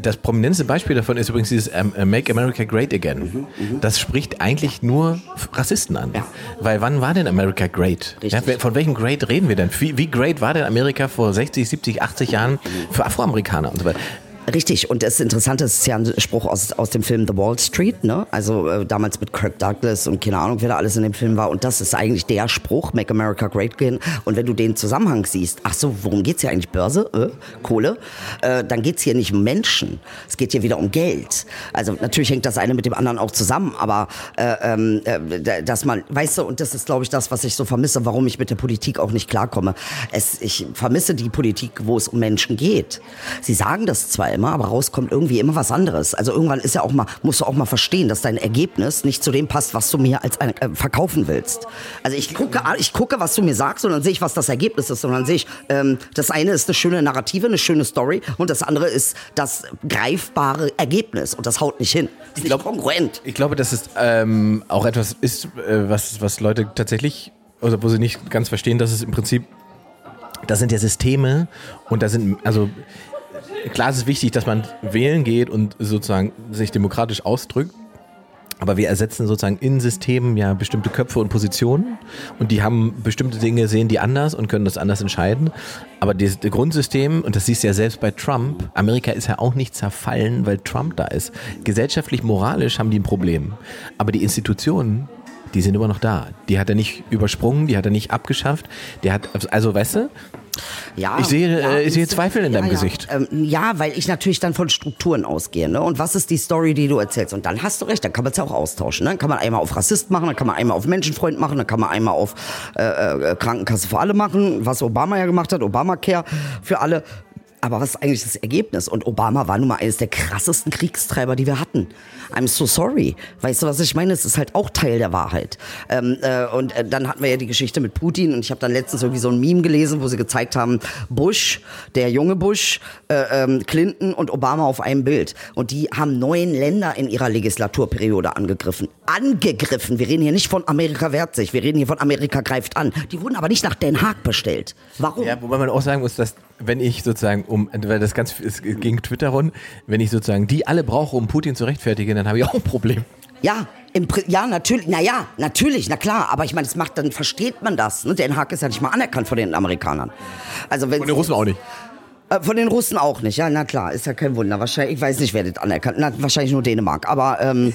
Das prominenteste Beispiel davon ist übrigens dieses um, Make America Great Again. Mhm, das spricht eigentlich nur Rassisten an. Ja. Weil wann war denn America great? Ja, von welchem Great reden wir denn? Wie, wie great war denn Amerika vor 60, 70, 80 Jahren für Afroamerikaner und so weiter? Richtig, und das Interessante ist ja ein Spruch aus, aus dem Film The Wall Street, ne? Also äh, damals mit Kirk Douglas und keine Ahnung, wer da alles in dem Film war. Und das ist eigentlich der Spruch, Make America Great Again. Und wenn du den Zusammenhang siehst, ach so, worum geht's hier eigentlich? Börse, äh, Kohle? Äh, dann geht's hier nicht um Menschen. Es geht hier wieder um Geld. Also natürlich hängt das eine mit dem anderen auch zusammen, aber äh, ähm, äh, dass man, weißt du, und das ist, glaube ich, das, was ich so vermisse, warum ich mit der Politik auch nicht klarkomme. Es, ich vermisse die Politik, wo es um Menschen geht. Sie sagen das zwar immer, aber rauskommt irgendwie immer was anderes. Also irgendwann ist ja auch mal, musst du auch mal verstehen, dass dein Ergebnis nicht zu dem passt, was du mir als äh, verkaufen willst. Also ich gucke, ich gucke, was du mir sagst und dann sehe ich, was das Ergebnis ist. Und dann sehe ich, ähm, das eine ist eine schöne Narrative, eine schöne Story und das andere ist das greifbare Ergebnis und das haut nicht hin. Das ist ich glaub, kongruent. Ich glaube, dass es ähm, auch etwas ist, äh, was, was Leute tatsächlich, also wo sie nicht ganz verstehen, dass es im Prinzip das sind ja Systeme und da sind, also klar ist es wichtig, dass man wählen geht und sozusagen sich demokratisch ausdrückt. Aber wir ersetzen sozusagen in Systemen ja bestimmte Köpfe und Positionen und die haben bestimmte Dinge, sehen die anders und können das anders entscheiden. Aber das Grundsystem, und das siehst du ja selbst bei Trump, Amerika ist ja auch nicht zerfallen, weil Trump da ist. Gesellschaftlich, moralisch haben die ein Problem. Aber die Institutionen, die sind immer noch da. Die hat er nicht übersprungen, die hat er nicht abgeschafft. Der hat, also weißt du, ja, ich sehe, ja, äh, ich sehe Zweifel in ja, deinem ja. Gesicht. Ähm, ja, weil ich natürlich dann von Strukturen ausgehe. Ne? Und was ist die Story, die du erzählst? Und dann hast du recht, dann kann man es ja auch austauschen. Ne? Dann kann man einmal auf Rassist machen, dann kann man einmal auf Menschenfreund machen, dann kann man einmal auf äh, äh, Krankenkasse für alle machen, was Obama ja gemacht hat, Obamacare für alle. Aber was ist eigentlich das Ergebnis? Und Obama war nun mal eines der krassesten Kriegstreiber, die wir hatten. I'm so sorry. Weißt du, was ich meine? Es ist halt auch Teil der Wahrheit. Ähm, äh, und äh, dann hatten wir ja die Geschichte mit Putin und ich habe dann letztens irgendwie so ein Meme gelesen, wo sie gezeigt haben, Bush, der junge Bush, äh, ähm, Clinton und Obama auf einem Bild. Und die haben neun Länder in ihrer Legislaturperiode angegriffen. Angegriffen. Wir reden hier nicht von Amerika wehrt sich, wir reden hier von Amerika greift an. Die wurden aber nicht nach Den Haag bestellt. Warum? Ja, wobei man auch sagen muss, dass wenn ich sozusagen, um, weil das ganz es ging Twitter rund, wenn ich sozusagen die alle brauche, um Putin zu rechtfertigen, dann habe ich auch ein Problem. Ja, im, ja, natürlich, naja, natürlich, na klar, aber ich meine, das macht, dann versteht man das. Ne? Den Haag ist ja nicht mal anerkannt von den Amerikanern. Also wenn von den Russen auch nicht. Äh, von den Russen auch nicht, ja, na klar, ist ja kein Wunder. Wahrscheinlich, ich weiß nicht, wer das anerkannt, na, wahrscheinlich nur Dänemark, aber ähm,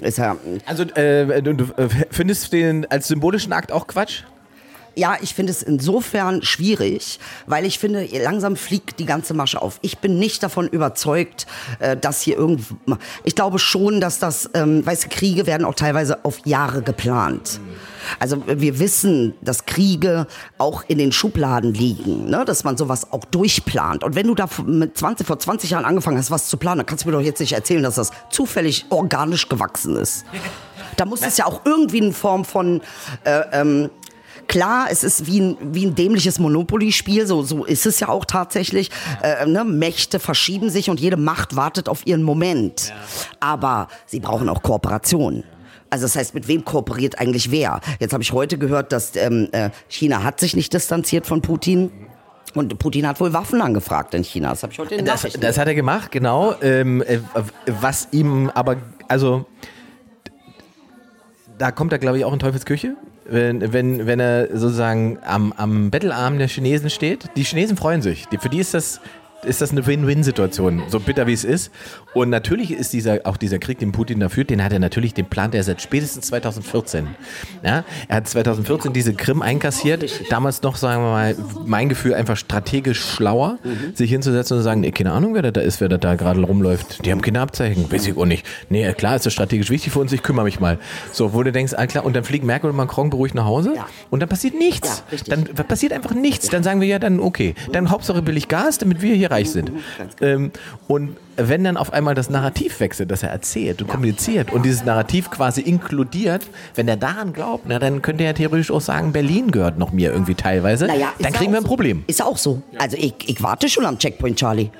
ist ja. Also, äh, du, du äh, findest den als symbolischen Akt auch Quatsch? Ja, ich finde es insofern schwierig, weil ich finde, langsam fliegt die ganze Masche auf. Ich bin nicht davon überzeugt, äh, dass hier irgendwo. Ich glaube schon, dass das, ähm, weißt du, Kriege werden auch teilweise auf Jahre geplant. Also wir wissen, dass Kriege auch in den Schubladen liegen, ne? dass man sowas auch durchplant. Und wenn du da mit 20, vor 20 Jahren angefangen hast, was zu planen, dann kannst du mir doch jetzt nicht erzählen, dass das zufällig organisch gewachsen ist. Da muss es ja auch irgendwie in Form von äh, ähm, Klar, es ist wie ein, wie ein dämliches Monopoly-Spiel, so, so ist es ja auch tatsächlich. Äh, ne? Mächte verschieben sich und jede Macht wartet auf ihren Moment. Ja. Aber sie brauchen auch Kooperation. Also das heißt, mit wem kooperiert eigentlich wer? Jetzt habe ich heute gehört, dass ähm, äh, China hat sich nicht distanziert von Putin. Und Putin hat wohl Waffen angefragt in China. Das habe ich heute in das, das hat er gemacht, genau. Ähm, äh, was ihm aber, also da kommt er, glaube ich, auch in Teufels Küche wenn, wenn, wenn er sozusagen am, am Bettelarm der Chinesen steht. Die Chinesen freuen sich. Die, für die ist das ist das eine Win-Win-Situation, so bitter wie es ist. Und natürlich ist dieser, auch dieser Krieg, den Putin da führt, den hat er natürlich, den plant er seit spätestens 2014. Ja, er hat 2014 diese Krim einkassiert, damals noch, sagen wir mal, mein Gefühl einfach strategisch schlauer, mhm. sich hinzusetzen und zu sagen, nee, keine Ahnung, wer da ist, wer da gerade rumläuft. Die haben keine Abzeichen, weiß ich auch nicht. Nee, klar, ist das strategisch wichtig für uns, ich kümmere mich mal. So, wo du denkst, ah, klar, und dann fliegen Merkel und Macron beruhigt nach Hause ja. und dann passiert nichts. Ja, dann passiert einfach nichts. Dann sagen wir ja dann, okay, dann Hauptsache billig Gas, damit wir hier reich sind. *laughs* Genau. ähm, und wenn dann auf einmal das Narrativ wechselt, dass er erzählt und ja. kommuniziert und dieses Narrativ quasi inkludiert, wenn er daran glaubt, na, dann könnte er theoretisch auch sagen, Berlin gehört noch mir irgendwie teilweise. Naja, dann kriegen wir ein Problem. Ist auch so. Also ich, ich warte schon am Checkpoint, Charlie.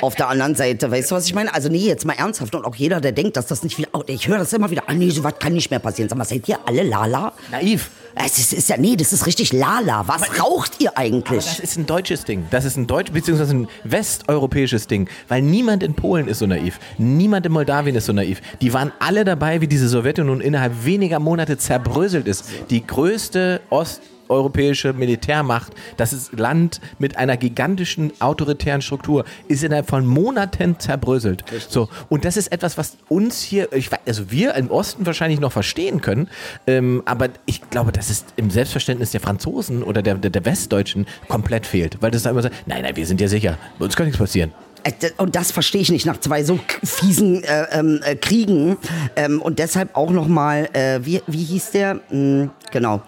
auf der anderen Seite. Weißt du, was ich meine? Also nee, jetzt mal ernsthaft. Und auch jeder, der denkt, dass das nicht wieder... Oh, ich höre das immer wieder. Ah nee, sowas kann nicht mehr passieren. Sag mal, seid ihr alle Lala? Naiv. Es ist, ist ja, nee, das ist richtig Lala. Was raucht ihr eigentlich? Das ist ein deutsches Ding. Das ist ein deutsch beziehungsweise ein westeuropäisches Ding, weil niemand in Polen ist so naiv, niemand in Moldawien ist so naiv. Die waren alle dabei, wie diese Sowjetunion innerhalb weniger Monate zerbröselt ist. Die größte Ost europäische Militärmacht, das ist Land mit einer gigantischen autoritären Struktur, ist innerhalb von Monaten zerbröselt. So und das ist etwas, was uns hier, ich weiß, also wir im Osten wahrscheinlich noch verstehen können, ähm, aber ich glaube, dass es im Selbstverständnis der Franzosen oder der, der, der Westdeutschen komplett fehlt, weil das da immer so, nein, nein, wir sind ja sicher, uns kann nichts passieren. Äh, und das verstehe ich nicht nach zwei so fiesen äh, ähm, äh, Kriegen. Ähm, und deshalb auch nochmal, äh, wie, wie hieß der? Hm, genau.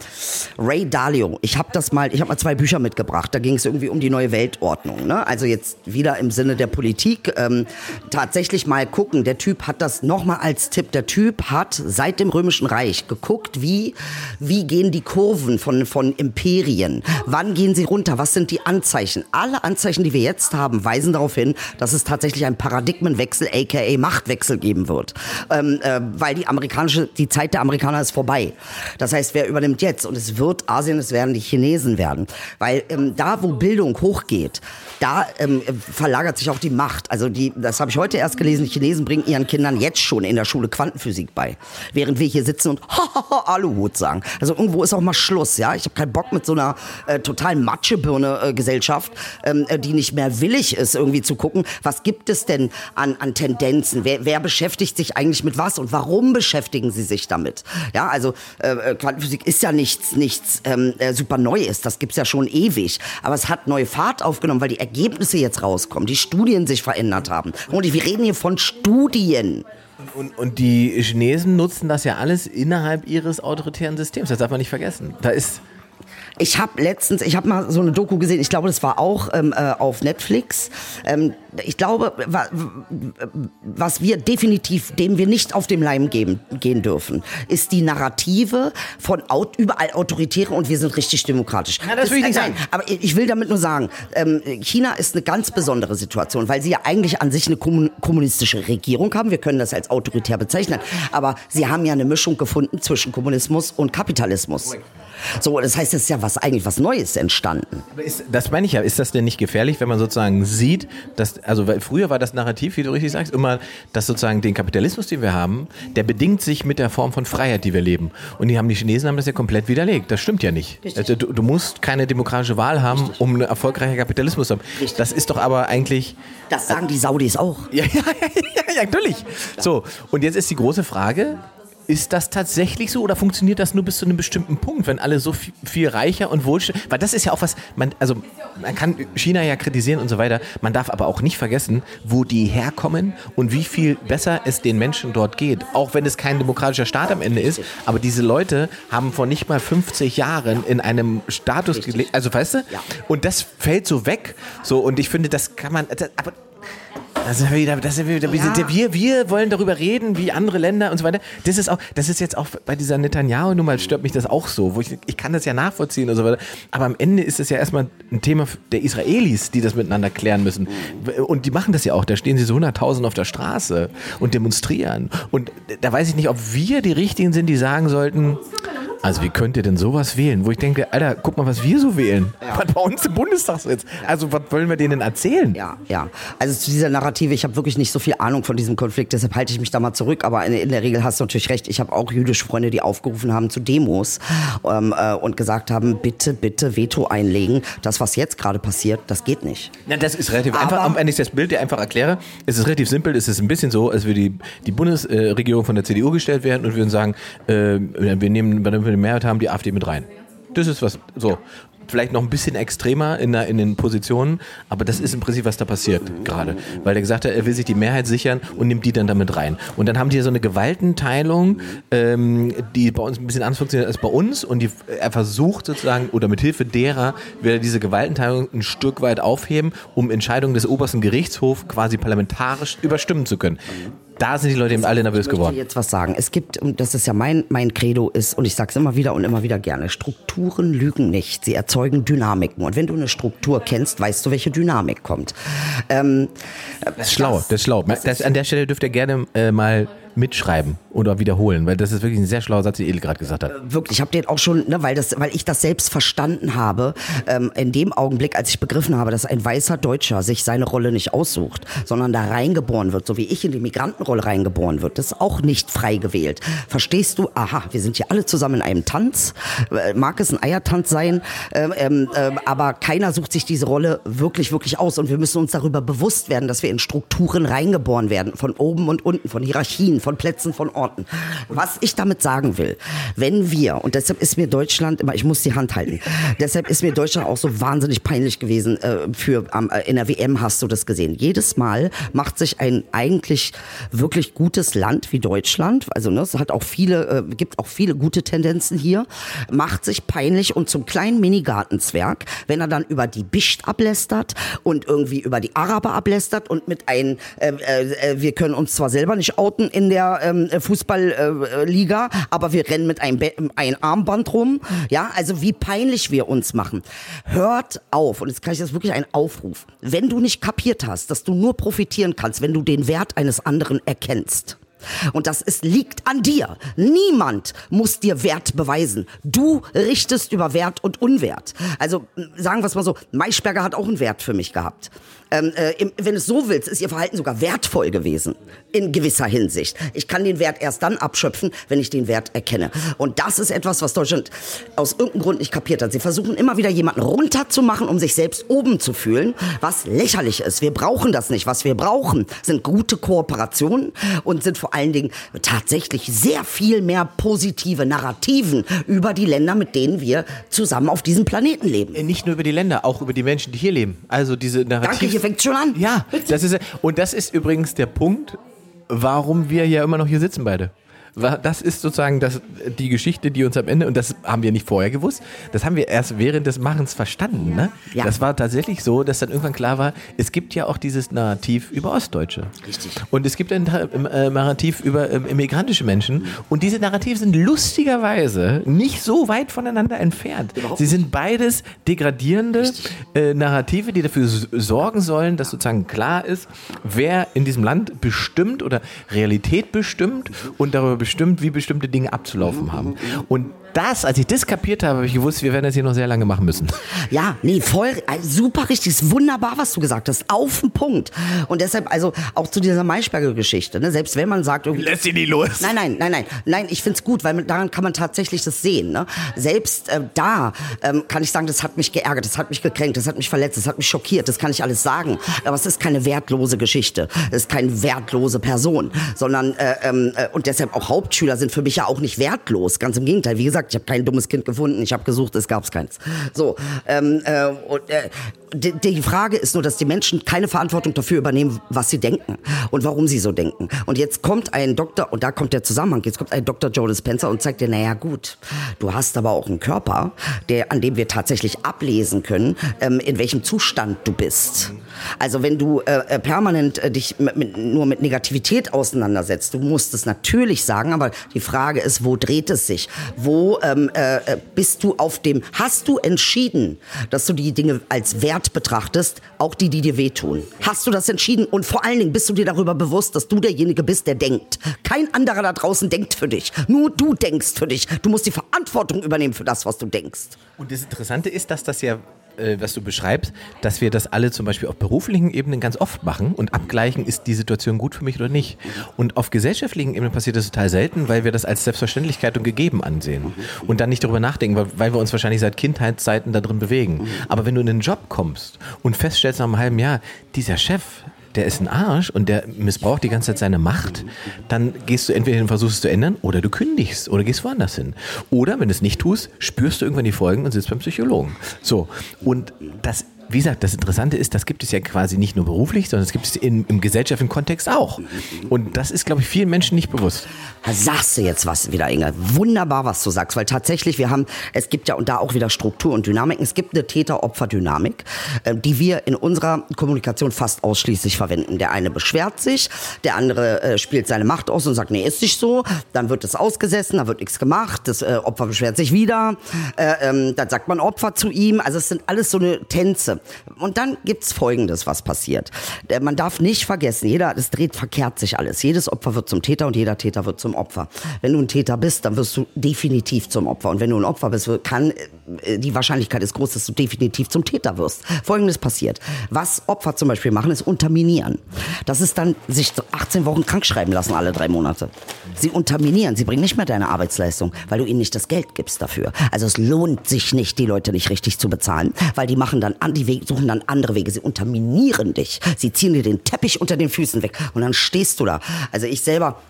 Ray Dalio. Ich habe das mal, ich habe mal zwei Bücher mitgebracht. Da ging es irgendwie um die neue Weltordnung. Ne? Also jetzt wieder im Sinne der Politik. Ähm, tatsächlich mal gucken. Der Typ hat das nochmal als Tipp. Der Typ hat seit dem Römischen Reich geguckt, wie, wie gehen die Kurven von, von Imperien? Wann gehen sie runter? Was sind die Anzeichen? Alle Anzeichen, die wir jetzt haben, weisen darauf hin, dass es tatsächlich einen Paradigmenwechsel, aka Machtwechsel geben wird. Ähm, äh, weil die amerikanische, die Zeit der Amerikaner ist vorbei. Das heißt, wer übernimmt jetzt? Und es wird Asien, es werden die Chinesen werden. Weil ähm, da, wo Bildung hochgeht, da ähm, verlagert sich auch die Macht. Also die, das habe ich heute erst gelesen, die Chinesen bringen ihren Kindern jetzt schon in der Schule Quantenphysik bei. Während wir hier sitzen und *laughs* Aluhut sagen. Also irgendwo ist auch mal Schluss, ja. Ich habe keinen Bock mit so einer äh, totalen Matschebirne-Gesellschaft, äh, ähm, die nicht mehr willig ist, irgendwie zu gucken, was gibt es denn an, an Tendenzen? Wer, wer beschäftigt sich eigentlich mit was und warum beschäftigen sie sich damit? Ja, also äh, äh Quantenphysik ist ja nichts, nichts ähm, äh, super Neues, das gibt's ja schon ewig. Aber es hat neue Fahrt aufgenommen, weil die Ergebnisse jetzt rauskommen, die Studien sich verändert haben. Und wir reden hier von Studien. Und, und, die Chinesen nutzen das ja alles innerhalb ihres autoritären Systems. Das darf man nicht vergessen. Da ist ich habe letztens, ich habe mal so eine Doku gesehen, ich glaube, das war auch ähm, äh, auf Netflix. Ähm, ich glaube, wa, was wir definitiv, dem wir nicht auf dem Leim geben, gehen dürfen, ist die Narrative von aut, überall Autoritäre und wir sind richtig demokratisch. Ja, das, das will ich nicht sagen. Aber ich will damit nur sagen, ähm, China ist eine ganz besondere Situation, weil sie ja eigentlich an sich eine kommunistische Regierung haben. Wir können das als autoritär bezeichnen. Aber sie haben ja eine Mischung gefunden zwischen Kommunismus und Kapitalismus. So, das heißt, es ist ja was eigentlich was Neues entstanden. Ist, das meine ich ja. Ist das denn nicht gefährlich, wenn man sozusagen sieht, dass, also weil früher war das Narrativ, wie du richtig sagst, immer, dass sozusagen den Kapitalismus, den wir haben, der bedingt sich mit der Form von Freiheit, die wir leben. Und die haben die Chinesen haben das ja komplett widerlegt. Das stimmt ja nicht. Also, du, du, musst keine demokratische Wahl haben, Richtig. um einen erfolgreichen Kapitalismus zu haben. Richtig. Das ist doch aber eigentlich. Das sagen die Saudis auch. Ja, *laughs* ja, ja, ja natürlich. So, und jetzt ist die große Frage, ist das tatsächlich so oder funktioniert das nur bis zu einem bestimmten Punkt, wenn alle so viel, viel reicher und wohlständig, weil das ist ja auch was, man, also man kann China ja kritisieren und so weiter, man darf aber auch nicht vergessen, wo die herkommen und wie viel besser es den Menschen dort geht, auch wenn es kein demokratischer Staat am Ende ist, aber diese Leute haben vor nicht mal 50 Jahren in einem Status gelebt, also weißt du, und das fällt so weg, so und ich finde, das kann man, das, aber das ist wieder, das ist wieder, ja. wir, wir wollen darüber reden, wie andere Länder und so weiter. Das ist auch, das ist jetzt auch bei dieser Netanyahu-Nummer stört mich das auch so, wo ich, ich kann das ja nachvollziehen und so weiter. Aber am Ende ist es ja erstmal ein Thema der Israelis, die das miteinander klären müssen. Und die machen das ja auch. Da stehen sie so 100.000 auf der Straße und demonstrieren. Und da weiß ich nicht, ob wir die Richtigen sind, die sagen sollten, also wie könnt ihr denn sowas wählen? Wo ich denke, Alter, guck mal, was wir so wählen. Ja. Was bei uns im Bundestag sitzt. Also was wollen wir denen erzählen? Ja, ja. Also zu dieser Narrative, ich habe wirklich nicht so viel Ahnung von diesem Konflikt, deshalb halte ich mich da mal zurück. Aber in, in der Regel hast du natürlich recht. Ich habe auch jüdische Freunde, die aufgerufen haben zu Demos ähm, äh, und gesagt haben, bitte, bitte Veto einlegen. Das, was jetzt gerade passiert, das geht nicht. Ja, das ist relativ Aber einfach. Wenn ich das Bild dir einfach erkläre, es ist relativ simpel. Es ist ein bisschen so, als würde die, die Bundesregierung von der CDU gestellt werden und würden sagen, äh, wir nehmen, wir die Mehrheit haben, die AfD mit rein. Das ist was so. Vielleicht noch ein bisschen extremer in, der, in den Positionen, aber das ist im Prinzip, was da passiert gerade. Weil er gesagt hat, er will sich die Mehrheit sichern und nimmt die dann damit rein. Und dann haben die so eine Gewaltenteilung, ähm, die bei uns ein bisschen anders funktioniert als bei uns. Und die, er versucht sozusagen, oder mit Hilfe derer will er diese Gewaltenteilung ein Stück weit aufheben, um Entscheidungen des obersten Gerichtshofs quasi parlamentarisch überstimmen zu können da sind die Leute eben alle nervös ich möchte geworden. jetzt was sagen. Es gibt, und das ist ja mein, mein Credo ist, und ich sage es immer wieder und immer wieder gerne, Strukturen lügen nicht. Sie erzeugen Dynamiken. Und wenn du eine Struktur kennst, weißt du, welche Dynamik kommt. Ähm, Das ist schlau, das ist schlau. Das, an der Stelle dürft ihr gerne äh, mal mitschreiben oder wiederholen, weil das ist wirklich ein sehr schlauer Satz, den Edel gerade gesagt hat. wirklich, ich habe den auch schon, ne, weil, das, weil ich das selbst verstanden habe, ähm, in dem Augenblick, als ich begriffen habe, dass ein weißer Deutscher sich seine Rolle nicht aussucht, sondern da reingeboren wird, so wie ich in die Migrantenrolle reingeboren wird, das ist auch nicht frei gewählt. Verstehst du? Aha, wir sind hier alle zusammen in einem Tanz, äh, mag es ein Eiertanz sein, ähm, ähm, ähm, aber keiner sucht sich diese Rolle wirklich, wirklich aus und wir müssen uns darüber bewusst werden, dass wir in Strukturen reingeboren werden, von oben und unten, von Hierarchien, von Plätzen, von Orten. Was ich damit sagen will, wenn wir, und deshalb ist mir Deutschland immer, ich muss die Hand halten, deshalb ist mir Deutschland auch so wahnsinnig peinlich gewesen, äh, für, ähm, in der WM hast du das gesehen. Jedes Mal macht sich ein eigentlich wirklich gutes Land wie Deutschland, also ne, es hat auch viele, äh, gibt auch viele gute Tendenzen hier, macht sich peinlich und zum kleinen Mini-Gartenzwerg, wenn er dann über die Bischt ablästert und irgendwie über die Araber ablästert und mit ein, äh, äh, wir können uns zwar selber nicht outen in der ähm, Fußballliga, aber wir rennen mit einem Be ein Armband rum. Ja, also wie peinlich wir uns machen. Hört auf, und jetzt kann ich das wirklich ein Aufruf. Wenn du nicht kapiert hast, dass du nur profitieren kannst, wenn du den Wert eines anderen erkennst. Und das ist, liegt an dir. Niemand muss dir Wert beweisen. Du richtest über Wert und Unwert. Also sagen wir es mal so, Maischberger hat auch einen Wert für mich gehabt. Ähm, äh, im, wenn es so willst, ist ihr Verhalten sogar wertvoll gewesen. In gewisser Hinsicht. Ich kann den Wert erst dann abschöpfen, wenn ich den Wert erkenne. Und das ist etwas, was Deutschland aus irgendeinem Grund nicht kapiert hat. Sie versuchen immer wieder jemanden runterzumachen, um sich selbst oben zu fühlen, was lächerlich ist. Wir brauchen das nicht. Was wir brauchen, sind gute Kooperationen und sind vor allen Dingen tatsächlich sehr viel mehr positive Narrativen über die Länder, mit denen wir zusammen auf diesem Planeten leben. Äh, Nicht nur über die Länder, auch über die Menschen, die hier leben. Also diese Narrativ. Fängt schon an. Ja, das ist und das ist übrigens der Punkt, warum wir ja immer noch hier sitzen beide. Das ist sozusagen das, die Geschichte, die uns am Ende, und das haben wir nicht vorher gewusst, das haben wir erst während des Machens verstanden. Ne? Ja. Das war tatsächlich so, dass dann irgendwann klar war, es gibt ja auch dieses Narrativ über Ostdeutsche. Richtig. Und es gibt ein äh, Narrativ über ähm, immigrantische Menschen. Und diese Narrative sind lustigerweise nicht so weit voneinander entfernt. Sie sind beides degradierende äh, Narrative, die dafür sorgen sollen, dass sozusagen klar ist, wer in diesem Land bestimmt oder Realität bestimmt und darüber bestimmt, wie bestimmte Dinge abzulaufen haben. Und das, als ich das kapiert habe, habe ich gewusst, wir werden das hier noch sehr lange machen müssen. Ja, nee, voll, äh, super richtig, ist wunderbar, was du gesagt hast, auf den Punkt. Und deshalb, also auch zu dieser Maischberger-Geschichte, ne, selbst wenn man sagt, irgendwie, Lässt sie nie los. Nein, nein, nein, nein, nein, ich find's gut, weil daran kann man tatsächlich das sehen. Ne? Selbst äh, da ähm, kann ich sagen, das hat mich geärgert, das hat mich gekränkt, das hat mich verletzt, das hat mich schockiert, das kann ich alles sagen. Aber es ist keine wertlose Geschichte, es ist keine wertlose Person, sondern äh, ähm, äh, und deshalb auch Hauptschüler sind für mich ja auch nicht wertlos. Ganz im Gegenteil, wie gesagt, ich habe kein dummes Kind gefunden, ich habe gesucht, es gab's keins. So, ähm, äh, und, äh, die, die Frage ist nur, dass die Menschen keine Verantwortung dafür übernehmen, was sie denken und warum sie so denken. Und jetzt kommt ein Doktor, und da kommt der Zusammenhang, jetzt kommt ein Dr. Joe Dispenza und zeigt dir, naja gut, du hast aber auch einen Körper, der, an dem wir tatsächlich ablesen können, ähm, in welchem Zustand du bist. Also wenn du äh, äh, permanent äh, dich mit, mit, nur mit Negativität auseinandersetzt, du musst es natürlich sagen, aber die Frage ist, wo dreht es sich? Wo ähm, äh, äh, bist du auf dem, hast du entschieden, dass du die Dinge als Wert betrachtest, auch die, die dir wehtun? Hast du das entschieden? Und vor allen Dingen bist du dir darüber bewusst, dass du derjenige bist, der denkt. Kein anderer da draußen denkt für dich. Nur du denkst für dich. Du musst die Verantwortung übernehmen für das, was du denkst. Und das Interessante ist, dass das ja, äh, was du beschreibst, dass wir das alle zum Beispiel auf beruflichen Ebenen ganz oft machen und abgleichen, ist die Situation gut für mich oder nicht. Und auf gesellschaftlichen Ebenen passiert das total selten, weil wir das als Selbstverständlichkeit und gegeben ansehen und dann nicht darüber nachdenken, weil, weil wir uns wahrscheinlich seit Kindheitszeiten da drin bewegen. Aber wenn du in einen Job kommst und feststellst nach einem halben Jahr, dieser Chef, der ist ein Arsch und der missbraucht die ganze Zeit seine Macht, dann gehst du entweder hin und versuchst es zu ändern oder du kündigst oder gehst woanders hin. Oder wenn du es nicht tust, spürst du irgendwann die Folgen und sitzt beim Psychologen. So, und das wie gesagt, das Interessante ist, das gibt es ja quasi nicht nur beruflich, sondern es gibt es in, im gesellschaftlichen Kontext auch. Und das ist, glaube ich, vielen Menschen nicht bewusst. Da sagst du jetzt was wieder, Inge. Wunderbar, was du sagst, weil tatsächlich wir haben, es gibt ja und da auch wieder Struktur und Dynamiken. Es gibt eine Täter-Opfer-Dynamik, äh, die wir in unserer Kommunikation fast ausschließlich verwenden. Der eine beschwert sich, der andere äh, spielt seine Macht aus und sagt, nee, ist nicht so. Dann wird es ausgesessen, da wird nichts gemacht. Das äh, Opfer beschwert sich wieder. Äh, ähm, dann sagt man Opfer zu ihm. Also es sind alles so eine Tänze. Und dann gibt's Folgendes, was passiert. Äh, Man darf nicht vergessen, jeder, es dreht, verkehrt sich alles. Jedes Opfer wird zum Täter und jeder Täter wird zum Opfer. Wenn du ein Täter bist, dann wirst du definitiv zum Opfer. Und wenn du ein Opfer bist, kann, äh, die Wahrscheinlichkeit ist groß, dass du definitiv zum Täter wirst. Folgendes passiert. Was Opfer zum Beispiel machen, ist unterminieren. Das ist dann sich 18 Wochen krank schreiben lassen alle drei Monate. Sie unterminieren, sie bringen nicht mehr deine Arbeitsleistung, weil du ihnen nicht das Geld gibst dafür. Also es lohnt sich nicht, die Leute nicht richtig zu bezahlen, weil die machen dann an, die Wege, suchen dann andere Wege. Sie unterminieren dich. Sie ziehen dir den Teppich unter den Füßen weg und dann stehst du da. Also ich selber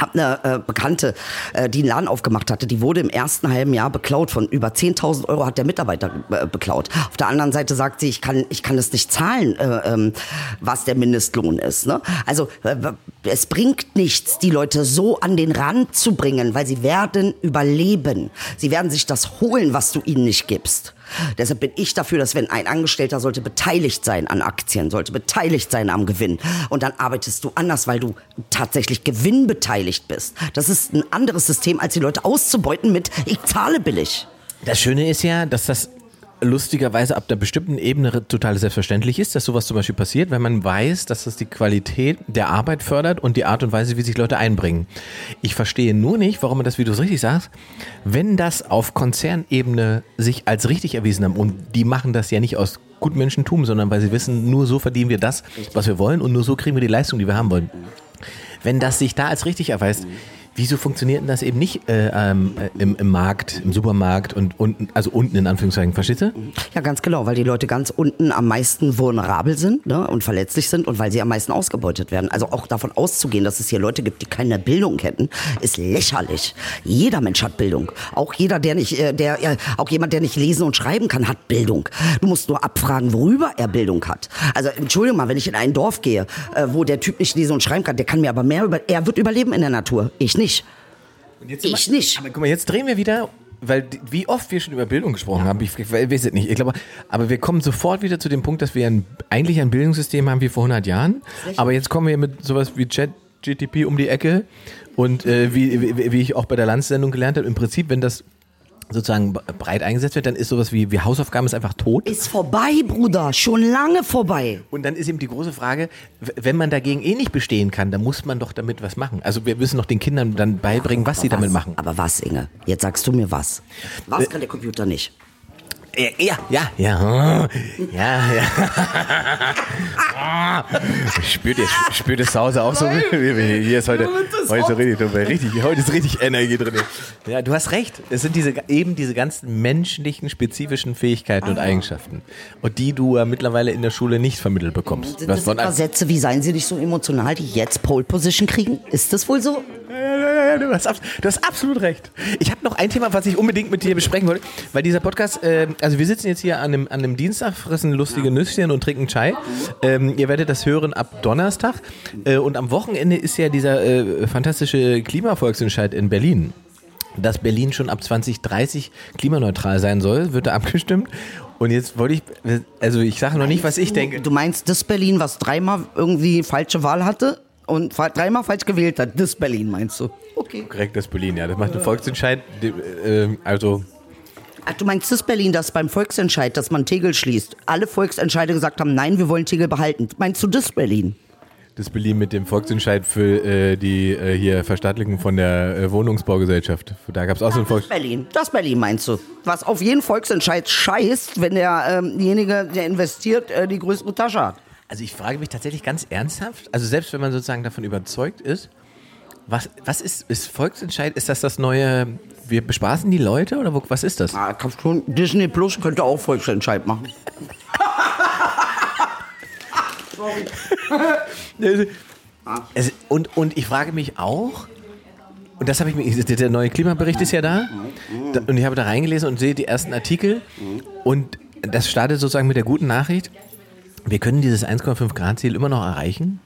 hab eine äh, Bekannte, äh, die einen Laden aufgemacht hatte, die wurde im ersten halben Jahr beklaut. Von über 10.000 Euro hat der Mitarbeiter äh, beklaut. Auf der anderen Seite sagt sie, ich kann, ich kann es nicht zahlen, äh, ähm, was der Mindestlohn ist. Ne? Also äh, es bringt nichts, die Leute so an den Rand zu bringen, weil sie werden überleben. Sie werden sich das holen, was du ihnen nicht gibst. Deshalb bin ich dafür, dass wenn ein Angestellter sollte beteiligt sein an Aktien, sollte beteiligt sein am Gewinn. Und dann arbeitest du anders, weil du tatsächlich gewinnbeteiligt bist. Das ist ein anderes System, als die Leute auszubeuten mit, ich zahle billig. Das Schöne ist ja, dass das lustigerweise ab einer bestimmten Ebene total selbstverständlich ist, dass sowas zum Beispiel passiert, wenn man weiß, dass das die Qualität der Arbeit fördert und die Art und Weise, wie sich Leute einbringen. Ich verstehe nur nicht, warum man das, wie du es richtig sagst, wenn das auf Konzernebene sich als richtig erwiesen haben und die machen das ja nicht aus Gutmenschentum, sondern weil sie wissen, nur so verdienen wir das, was wir wollen und nur so kriegen wir die Leistung, die wir haben wollen. Wenn das sich da als richtig erweist, Wieso funktioniert denn das eben nicht äh, ähm, äh, im, im Markt, im Supermarkt und unten, also unten in Anführungszeichen, verstehst du? Ja, ganz genau, weil die Leute ganz unten am meisten vulnerabel sind ne, und verletzlich sind und weil sie am meisten ausgebeutet werden. Also auch davon auszugehen, dass es hier Leute gibt, die keine Bildung hätten, ist lächerlich. Jeder Mensch hat Bildung. Auch jeder, der nicht, äh, der, äh, auch jemand, der nicht lesen und schreiben kann, hat Bildung. Du musst nur abfragen, worüber er Bildung hat. Also Entschuldigung mal, wenn ich in ein Dorf gehe, äh, wo der Typ nicht lesen und schreiben kann, der kann mir aber mehr über, er wird überleben in der Natur. Ich nicht. Ich nicht. Aber guck mal, jetzt drehen wir wieder, weil wie oft wir schon über Bildung gesprochen haben, ich, ich weiß es nicht. Ich glaube, aber wir kommen sofort wieder zu dem Punkt, dass wir ein, eigentlich ein Bildungssystem haben wie vor 100 Jahren. Aber jetzt kommen wir mit sowas wie Chat GTP um die Ecke und äh, wie, wie, wie ich auch bei der Landsendung gelernt habe, im Prinzip, wenn das sozusagen breit eingesetzt wird, dann ist sowas wie, wie Hausaufgaben ist einfach tot. Ist vorbei, Bruder. Schon lange vorbei. Und dann ist eben die große Frage, wenn man dagegen eh nicht bestehen kann, dann muss man doch damit was machen. Also wir müssen doch den Kindern dann beibringen, was sie Aber damit machen. Aber was, Inge? Jetzt sagst du mir was. Was kann der Computer nicht? Ja, ja, ja, ja, ja, ja. *laughs* Spürt ihr, spürt zu Hause auch so? Hier ist heute, heute so richtig, richtig, heute ist richtig Energie drin. Ja, du hast recht. Es sind diese, eben diese ganzen menschlichen, spezifischen Fähigkeiten und Eigenschaften. Und die du ja mittlerweile in der Schule nicht vermittelt bekommst. Sind das von etwa Sätze wie seien sie nicht so emotional, die jetzt Pole Position kriegen? Ist das wohl so? Ja, ja, ja, du, hast, du hast absolut recht. Ich habe noch ein Thema, was ich unbedingt mit dir besprechen wollte, weil dieser Podcast, äh, also wir sitzen jetzt hier an einem, an einem Dienstag, fressen lustige Nüsschen und trinken Chai. Ähm, ihr werdet das hören ab Donnerstag. Äh, und am Wochenende ist ja dieser äh, fantastische Klimavolksentscheid in Berlin. Dass Berlin schon ab 2030 klimaneutral sein soll, wird da abgestimmt. Und jetzt wollte ich, also ich sage noch nicht, was ich denke. Du meinst das Berlin, was dreimal irgendwie falsche Wahl hatte und dreimal falsch gewählt hat? Das Berlin meinst du? Okay. Korrekt, das Berlin, ja. Das macht einen Volksentscheid. äh, Also Ach, du meinst das Berlin, das beim Volksentscheid, dass man Tegel schließt, alle Volksentscheide gesagt haben, nein, wir wollen Tegel behalten. Meinst du das Berlin? Das Berlin mit dem Volksentscheid für äh, die äh, hier Verstaatlichung von der äh, Wohnungsbaugesellschaft. Da gab es auch so einen Volks... Berlin. Das Berlin meinst du? Was auf jeden Volksentscheid scheißt, wenn der, ähm, derjenige, der investiert, äh, die größere Tasche hat. Also ich frage mich tatsächlich ganz ernsthaft, also selbst wenn man sozusagen davon überzeugt ist, was, was ist, ist Volksentscheid, ist das das neue, wir bespaßen die Leute oder wo, was ist das? Ah, kannst schon. Disney Plus könnte auch Volksentscheid machen. *laughs* Es, und, und ich frage mich auch, und das habe ich mir, der, der neue Klimabericht ist ja da, da, und ich habe da reingelesen und sehe die ersten Artikel und das startet sozusagen mit der guten Nachricht. Wir können dieses 1,5 Grad Ziel immer noch erreichen,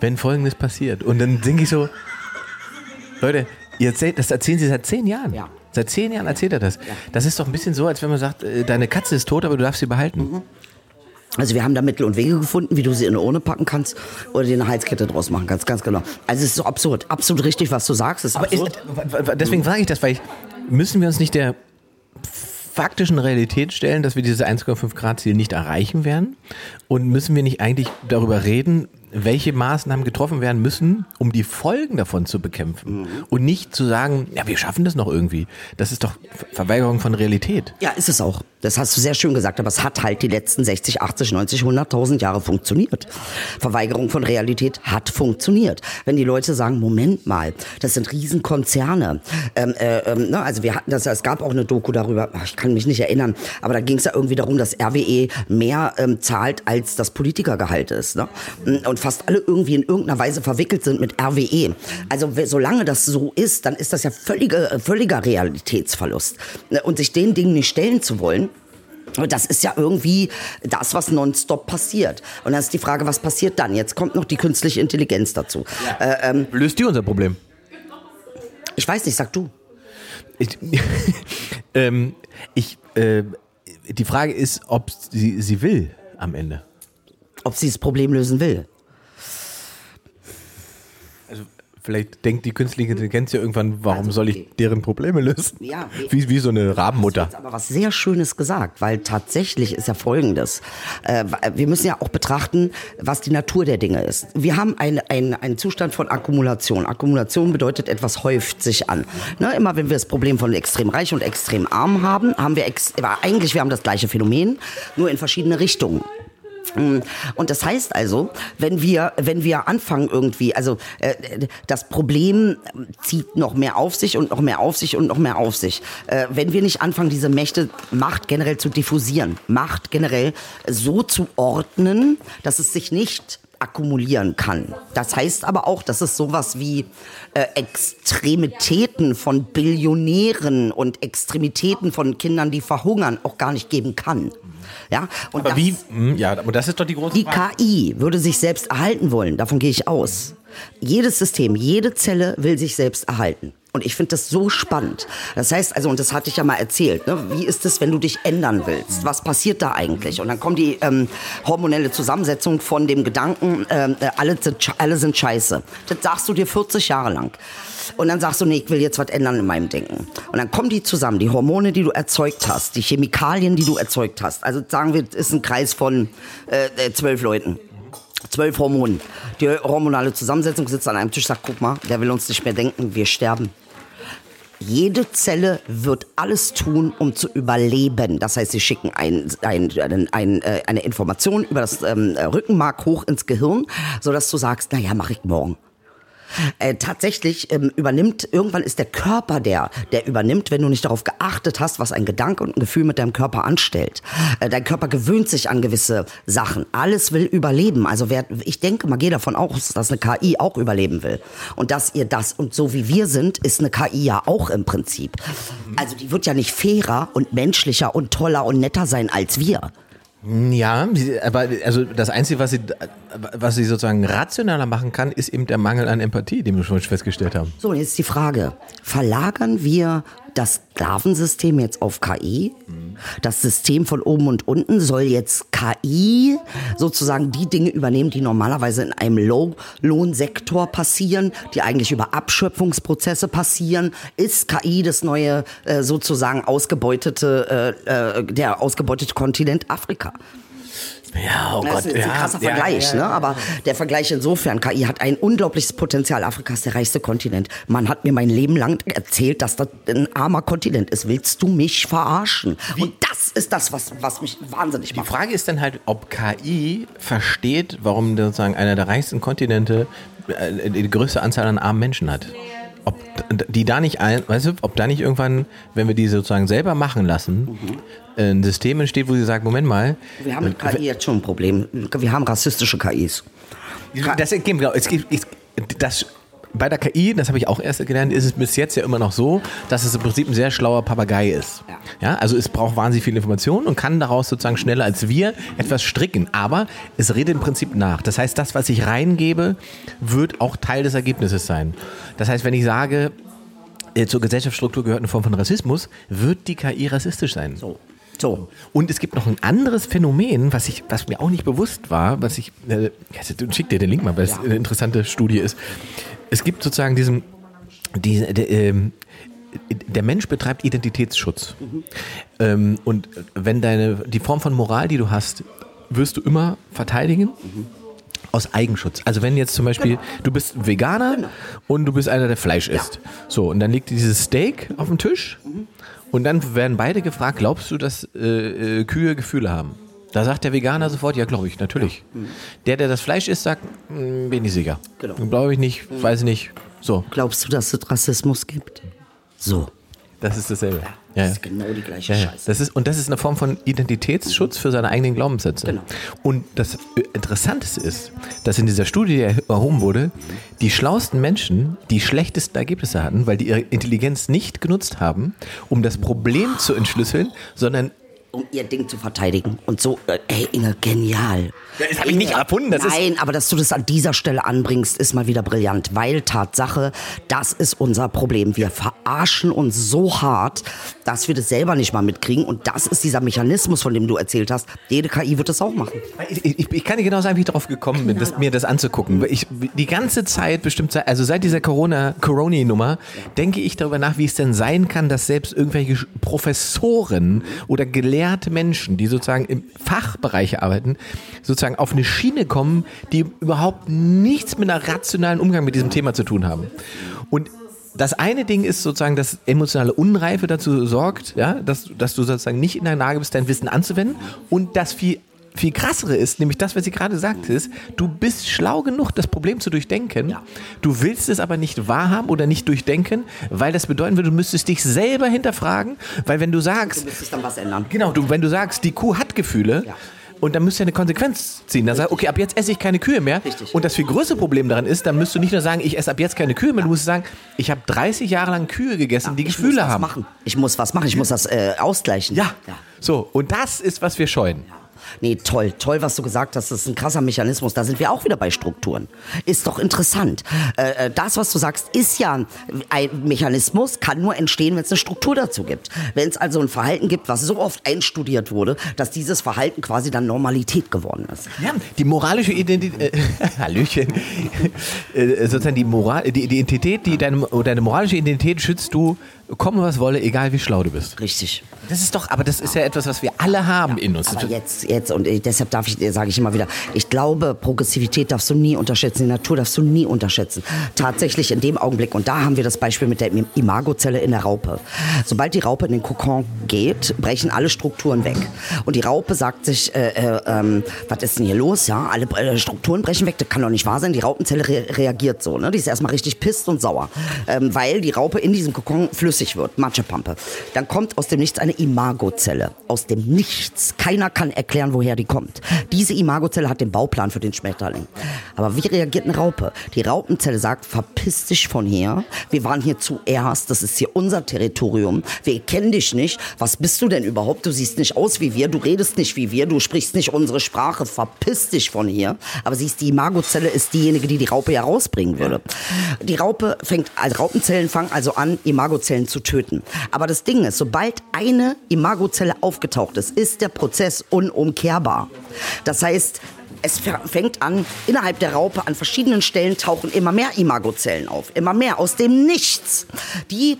wenn Folgendes passiert. Und dann denke ich so, Leute, ihr erzählt, das erzählen Sie seit zehn Jahren. Ja. Seit zehn Jahren erzählt er das. Das ist doch ein bisschen so, als wenn man sagt, äh, deine Katze ist tot, aber du darfst sie behalten. Also wir haben da Mittel und Wege gefunden, wie du sie in eine Urne packen kannst oder dir eine Heizkette draus machen kannst, ganz genau. Also es ist so absurd, absolut richtig, was du sagst. Ist Aber ist, deswegen frage ich das, weil ich, müssen wir uns nicht der faktischen Realität stellen, dass wir dieses 1,5 Grad Ziel nicht erreichen werden? Und müssen wir nicht eigentlich darüber reden, welche Maßnahmen getroffen werden müssen, um die Folgen davon zu bekämpfen? Und nicht zu sagen, ja, wir schaffen das noch irgendwie. Das ist doch Ver- Verweigerung von Realität. Ja, ist es auch. Das hast du sehr schön gesagt, aber es hat halt die letzten 60, 80, 90, 100.000 Jahre funktioniert. Verweigerung von Realität hat funktioniert. Wenn die Leute sagen, Moment mal, das sind Riesenkonzerne. Ähm, äh, ähm, ne, also wir hatten das, es gab auch eine Doku darüber, ich kann mich nicht erinnern, aber da ging es ja irgendwie darum, dass RWE mehr ähm, zahlt, als das Politikergehalt ist. Ne? Und fast alle irgendwie in irgendeiner Weise verwickelt sind mit RWE. Also solange das so ist, dann ist das ja völlige, äh, völliger Realitätsverlust. Ne, Und sich den Dingen nicht stellen zu wollen, und das ist ja irgendwie das, was nonstop passiert. Und dann ist die Frage, was passiert dann? Jetzt kommt noch die künstliche Intelligenz dazu. Äh, ähm, Löst die unser Problem? ich weiß nicht, sag du. Ich, *laughs* ähm, ich, äh, die Frage ist, ob sie, sie will am Ende. Ob sie das Problem lösen will. Also vielleicht denkt die künstliche Intelligenz ja irgendwann, warum soll ich deren Probleme lösen? Ja, wie- Wie, so eine Rabenmutter. jetzt aber was sehr Schönes gesagt, weil tatsächlich ist ja Folgendes. Äh, wir müssen ja auch betrachten, was die Natur der Dinge ist. Wir haben ein, ein, einen Zustand von Akkumulation. Akkumulation bedeutet, etwas häuft sich an. Ne, immer wenn wir das Problem von extrem reich und extrem arm haben, haben wir ex eigentlich wir haben das gleiche Phänomen, nur in verschiedene Richtungen. Mm, Und das heißt also, wenn wir, wenn wir anfangen irgendwie, also äh, das Problem zieht noch mehr auf sich und noch mehr auf sich und noch mehr auf sich. Äh, wenn wir nicht anfangen, diese Mächte, Macht generell zu diffusieren, Macht generell so zu ordnen, dass es sich nicht akkumulieren kann. Das heißt aber auch, dass es sowas wie äh, Extremitäten von Billionären und Extremitäten von Kindern, die verhungern, auch gar nicht geben kann. Ja, und Aber das- wie? Hm, Ja, aber das ist doch die große die Frage. KI würde sich selbst erhalten wollen, davon gehe ich aus. Jedes System, jede Zelle will sich selbst erhalten. Und ich finde das so spannend. Das heißt, also, und das hatte ich ja mal erzählt, ne? wie ist es, wenn du dich ändern willst? Was passiert da eigentlich? Und dann kommt die ähm, hormonelle Zusammensetzung von dem Gedanken, ähm, äh, alle, alle sind scheiße. Das sagst du dir 40 Jahre lang. Und dann sagst du, nee, ich will jetzt was ändern in meinem Denken. Und dann kommen die zusammen, die Hormone, die du erzeugt hast, die Chemikalien, die du erzeugt hast. Also sagen wir, es ist ein Kreis von äh, äh, zwölf Leuten. Zwölf Hormonen. Die hormonale Zusammensetzung sitzt an einem Tisch, sagt, guck mal, der will uns nicht mehr denken, wir sterben. Jede Zelle wird alles tun, um zu überleben. Das heißt, sie schicken ein, ein, ein, äh, eine Information über das ähm, Rückenmark hoch ins Gehirn, sodass du sagst, naja, mache ich morgen. Äh, tatsächlich ähm, übernimmt, irgendwann ist der Körper der, der übernimmt, wenn du nicht darauf geachtet hast, was ein Gedanke und ein Gefühl mit deinem Körper anstellt. Äh, dein Körper gewöhnt sich an gewisse Sachen. Alles will überleben. Also wer, ich denke mal, gehe davon aus, dass eine KI auch überleben will. Und dass ihr das, und so wie wir sind, ist eine KI ja auch im Prinzip. Also die wird ja nicht fairer und menschlicher und toller und netter sein als wir. Ja, aber also das Einzige, was sie, was sie sozusagen rationaler machen kann, ist eben der Mangel an Empathie, den wir schon festgestellt haben. So, jetzt die Frage. Verlagern wir das Sklavensystem jetzt auf KI? Das System von oben und unten soll jetzt KI sozusagen die Dinge übernehmen, die normalerweise in einem Low-Lohnsektor passieren, die eigentlich über Abschöpfungsprozesse passieren. Ist KI das neue äh, sozusagen ausgebeutete, äh, äh, der ausgebeutete Kontinent Afrika? Ja, oh Das ist ein krasser Vergleich, ne? aber der Vergleich insofern, KI hat ein unglaubliches Potenzial. Afrika ist der reichste Kontinent. Man hat mir mein Leben lang erzählt, dass das ein armer Kontinent ist. Willst du mich verarschen? Und das ist das, was, was mich wahnsinnig Die macht. Frage ist dann halt, ob KI versteht, warum sozusagen einer der reichsten Kontinente äh, die größte Anzahl an armen Menschen hat. Ob die da nicht ein, weißt du, ob da nicht irgendwann, wenn wir die sozusagen selber machen lassen, ein System entsteht, wo sie sagt, Moment mal, Wir haben mit KI jetzt schon ein Problem. Wir haben rassistische KIs. Das, genau, es gibt, es, das bei der KI, das habe ich auch erst gelernt, ist es bis jetzt ja immer noch so, dass es im Prinzip ein sehr schlauer Papagei ist. Ja. also es braucht wahnsinnig viel Information und kann daraus sozusagen schneller als wir etwas stricken. Aber es redet im Prinzip nach. Das heißt, das, was ich reingebe, wird auch Teil des Ergebnisses sein. Das heißt, wenn ich sage, äh, zur Gesellschaftsstruktur gehört eine Form von Rassismus, wird die KI rassistisch sein. So. So. Und es gibt noch ein anderes Phänomen, was, ich, was mir auch nicht bewusst war, was ich, äh, schick dir den Link mal, weil es ja. eine interessante Studie ist. Es gibt sozusagen diesen, die, der, ähm, der Mensch betreibt Identitätsschutz. Mhm. Ähm, und wenn deine, die Form von Moral, die du hast, wirst du immer verteidigen. Mhm. Aus Eigenschutz. Also wenn jetzt zum Beispiel, genau. du bist Veganer genau. und du bist einer, der Fleisch isst. Ja. So, und dann liegt dieses Steak auf dem Tisch mhm. Und dann werden beide gefragt, glaubst du, dass äh, äh Kühe Gefühle haben? Da sagt der Veganer sofort, ja, glaube ich, natürlich. Ja. Mhm. Der, der das Fleisch isst, sagt, hm, bin ich sicher. Genau. Glaube ich nicht, mhm. weiß nicht. So. Glaubst du, dass es Rassismus gibt? So. Das ist dasselbe. Ja, das ja. ist genau die gleiche Scheiße. Das ist, und das ist eine Form von Identitätsschutz für seine eigenen Glaubenssätze. Genau. Und das Interessanteste ist, dass in dieser Studie erhoben wurde, die schlauesten Menschen die schlechtesten Ergebnisse hatten, weil die ihre Intelligenz nicht genutzt haben, um das Problem zu entschlüsseln, sondern um ihr Ding zu verteidigen. Und so, äh, ey, Inge, genial. Das habe ich nicht erfunden. Das Nein, aber dass du das an dieser Stelle anbringst, ist mal wieder brillant. Weil Tatsache, das ist unser Problem. Wir verarschen uns so hart, dass wir das selber nicht mal mitkriegen. Und das ist dieser Mechanismus, von dem du erzählt hast. Jede KI wird das auch machen. Ich, ich, ich kann dir genau sagen, wie ich darauf gekommen bin, das, mir das anzugucken. Ich, die ganze Zeit, bestimmt, also seit dieser Corona-Corona-Nummer, denke ich darüber nach, wie es denn sein kann, dass selbst irgendwelche Professoren oder gelehrte Menschen, die sozusagen im Fachbereich arbeiten, sozusagen auf eine Schiene kommen, die überhaupt nichts mit einem rationalen Umgang mit diesem Thema zu tun haben. Und das eine Ding ist sozusagen, dass emotionale Unreife dazu sorgt, ja, dass, dass du sozusagen nicht in der Lage bist, dein Wissen anzuwenden. Und das viel, viel krassere ist, nämlich das, was sie gerade sagte, ist, du bist schlau genug, das Problem zu durchdenken. Ja. Du willst es aber nicht wahrhaben oder nicht durchdenken, weil das bedeuten würde, du müsstest dich selber hinterfragen, weil wenn du sagst. Du müsstest dann was ändern. Genau, du, wenn du sagst, die Kuh hat Gefühle, ja und dann müsst ihr eine Konsequenz ziehen. Dann sagst okay, ab jetzt esse ich keine Kühe mehr. Richtig. Und das viel größere Problem daran ist, dann müsst du nicht nur sagen, ich esse ab jetzt keine Kühe mehr, du musst sagen, ich habe 30 Jahre lang Kühe gegessen, ja, die Gefühle haben. Machen. Ich muss was machen, ich muss das äh, ausgleichen. Ja. ja. So, und das ist, was wir scheuen. Ja. Nee, toll, toll, was du gesagt hast. Das ist ein krasser Mechanismus. Da sind wir auch wieder bei Strukturen. Ist doch interessant. Äh, äh das, was du sagst, ist ja ein Mechanismus, kann nur entstehen, wenn es eine Struktur dazu gibt. Wenn es also ein Verhalten gibt, was so oft einstudiert wurde, dass dieses Verhalten quasi dann Normalität geworden ist. Ja, die moralische Identität, äh, *laughs* Hallöchen, äh, sozusagen die, Moral, die, Identität, die deine, deine moralische Identität schützt du komme was wolle, egal wie schlau du bist. Richtig. Das ist doch, aber das ist ja etwas, was wir alle haben ja, in uns. Aber jetzt, jetzt und deshalb darf ich, sage ich immer wieder, ich glaube, Progressivität darfst du nie unterschätzen, die Natur darfst du nie unterschätzen. Tatsächlich in dem Augenblick und da haben wir das Beispiel mit der Imagozelle in der Raupe. Sobald die Raupe in den Kokon geht, brechen alle Strukturen weg und die Raupe sagt sich, äh, äh, äh, was ist denn hier los? Ja, alle äh, Strukturen brechen weg. Das kann doch nicht wahr sein. Die Raupenzelle re reagiert so, ne? Die ist erstmal richtig pisst und sauer, ähm, weil die Raupe in diesem Kokon flüssig flüssig wird, Matschepampe, dann kommt aus dem Nichts eine Imagozelle. Aus dem Nichts. Keiner kann erklären, woher die kommt. Diese Imagozelle hat den Bauplan für den Schmetterling. Aber wie reagiert eine Raupe? Die Raupenzelle sagt, verpiss dich von hier. Wir waren hier zuerst. Das ist hier unser Territorium. Wir kennen dich nicht. Was bist du denn überhaupt? Du siehst nicht aus wie wir. Du redest nicht wie wir. Du sprichst nicht unsere Sprache. Verpiss dich von hier. Aber siehst, die Imagozelle ist diejenige, die die Raupe ja rausbringen würde. Die Raupe fängt, also Raupenzellen fangen also an, Imagozellen zu töten. Aber das Ding ist, sobald eine Imagozelle aufgetaucht ist, ist der Prozess unumkehrbar. Das heißt, es fängt an, innerhalb der Raupe an verschiedenen Stellen tauchen immer mehr Imagozellen auf. Immer mehr aus dem Nichts. Die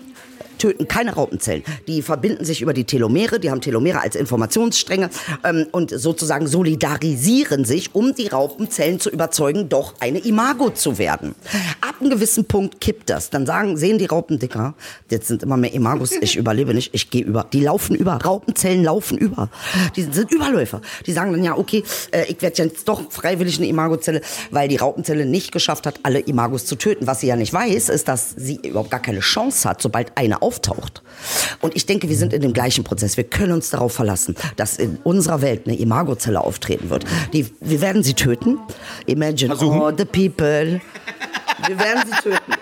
töten keine Raupenzellen. Die verbinden sich über die Telomere, die haben Telomere als Informationsstränge ähm, und sozusagen solidarisieren sich, um die Raupenzellen zu überzeugen, doch eine Imago zu werden. Ab einem gewissen Punkt kippt das. Dann sagen, sehen die Raupen dicker, jetzt sind immer mehr Imagos, ich *laughs* überlebe nicht, ich gehe über. Die laufen über, Raupenzellen laufen über. Die sind Überläufer. Die sagen dann, ja, okay, äh, ich werde jetzt doch freiwillig eine Imagozelle, weil die Raupenzelle nicht geschafft hat, alle Imagos zu töten. Was sie ja nicht weiß, ist, dass sie überhaupt gar keine Chance hat, sobald eine auftaucht. Und ich denke, wir sind in dem gleichen Prozess. Wir können uns darauf verlassen, dass in unserer Welt eine Imagozelle auftreten wird. Die, wir werden sie töten. Imagine all the people Wir werden sie töten.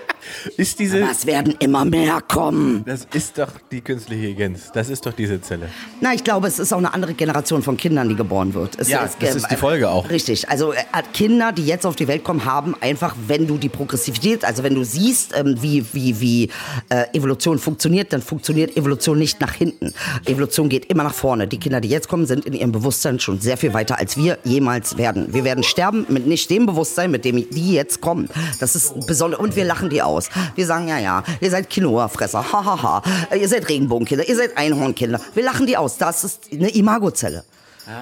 Ist diese. Aber es werden immer mehr kommen. Das ist doch die künstliche Intelligenz. Das ist doch diese Zelle. Na, ich glaube, es ist auch eine andere Generation von Kindern, die geboren wird. Es Ja, das ist die Folge auch. Richtig. Also äh, Kinder, die jetzt auf die Welt kommen, haben einfach, wenn du die Progressivität, also wenn du siehst, ähm, wie, wie, wie äh, Evolution funktioniert, dann funktioniert Evolution nicht nach hinten. Evolution geht immer nach vorne. Die Kinder, die jetzt kommen, sind in ihrem Bewusstsein schon sehr viel weiter, als wir jemals werden. Wir werden sterben mit nicht dem Bewusstsein, mit dem die jetzt kommen. Das ist besonders. Und wir lachen die aus. Wir sagen, ja, ja, ihr seid Quinoa-Fresser, hahaha. Ha, ha. Ihr seid Regenbogenkinder, ihr seid Einhornkinder. Wir lachen die aus. Das ist eine Imagozelle.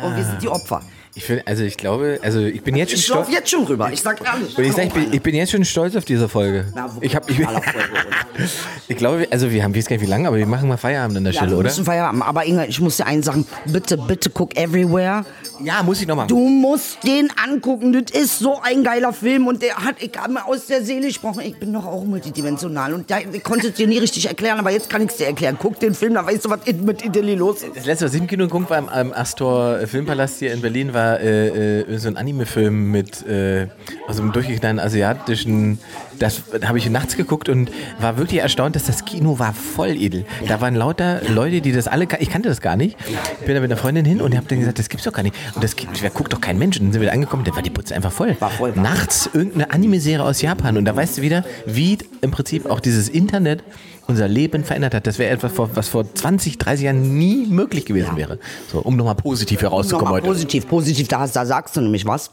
Und wir sind die Opfer. Ich finde, also ich glaube, also ich bin jetzt schon Ich stolz. laufe jetzt schon rüber. Ich sag ehrlich. Und ich, sag, ich, bin, ich bin jetzt schon stolz auf diese Folge. Na, Ich, hab, ich, *laughs* ich glaube, also wir haben, ich weiß gar nicht wie lange, aber wir machen mal Feierabend an der Ja, Stelle, wir oder? müssen Feierabend. Aber Inge, ich muss dir eins sagen. Bitte, bitte guck everywhere. Ja, muss ich noch machen. Du musst den angucken. Das ist so ein geiler Film. Und der hat, ich habe mir aus der Seele gesprochen. Ich bin doch auch multidimensional. Und da, ich konnte es dir nie richtig erklären. Aber jetzt kann ich es dir erklären. Guck den Film, dann weißt du, was mit Italy los ist. Das letzte, was ich im Kino geguckt war, im, am Astor Filmpalast hier in Berlin, war äh, äh, so ein Anime-Film mit äh, aus einem durchgeknallten asiatischen. Das da habe ich nachts geguckt und war wirklich erstaunt, dass das Kino war voll edel. Da waren lauter Leute, die das alle. Ich kannte das gar nicht. Ich bin da mit einer Freundin hin und habe dann gesagt, das gibt's doch gar nicht. Und das gibt, wer guckt doch kein Mensch. Und dann sind wir da angekommen, da war die Putze einfach voll. War voll. Nachts irgendeine Anime-Serie aus Japan und da weißt du wieder, wie im Prinzip auch dieses Internet unser Leben verändert hat. Das wäre etwas, vor- was vor 20, 30 Jahren nie möglich gewesen wäre. So, um nochmal positiv herauszukommen Nochmal heute. positiv, positiv, da, da sagst du nämlich was.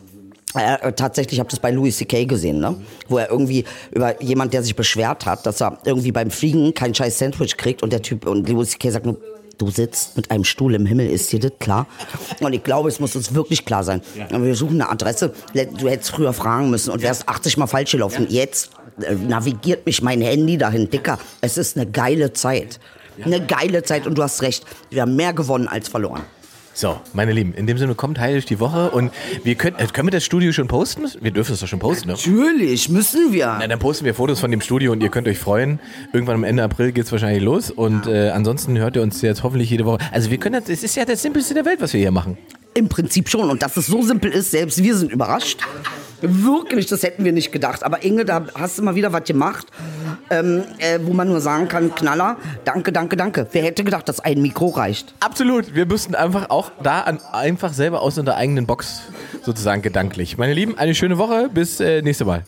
Äh, äh, tatsächlich habe das bei Louis C.K. gesehen, ne? wo er irgendwie über jemand, der sich beschwert hat, dass er irgendwie beim Fliegen kein scheiß Sandwich kriegt und der Typ und Louis C.K. sagt nur, du sitzt mit einem Stuhl im Himmel, ist dir das klar? Und ich glaube, es muss uns wirklich klar sein. Und Wir suchen eine Adresse, du hättest früher fragen müssen und wärst 80 Mal falsch gelaufen. Jetzt äh, navigiert mich mein Handy dahin, Dicker. Es ist eine geile Zeit. Eine geile Zeit und du hast recht, wir haben mehr gewonnen als verloren. So, meine Lieben, in dem Sinne kommt heilig die Woche und wir können, äh, können wir das Studio schon posten? Wir dürfen es doch schon posten, ne? Natürlich, müssen wir. Na, dann posten wir Fotos von dem Studio und ihr könnt euch freuen. Irgendwann am Ende April geht's wahrscheinlich los und äh, ansonsten hört ihr uns jetzt hoffentlich jede Woche. Also wir können, das es ist ja das Simpelste der Welt, was wir hier machen. Im Prinzip schon. Und dass es so simpel ist, selbst wir sind überrascht. Wirklich, das hätten wir nicht gedacht. Aber Inge, da hast du mal wieder was gemacht, ähm, äh, wo man nur sagen kann, Knaller, danke, danke, danke. Wer hätte gedacht, dass ein Mikro reicht? Absolut. Wir müssten einfach auch da an, einfach selber aus unserer eigenen Box sozusagen gedanklich. Meine Lieben, eine schöne Woche. Bis äh, nächste Mal.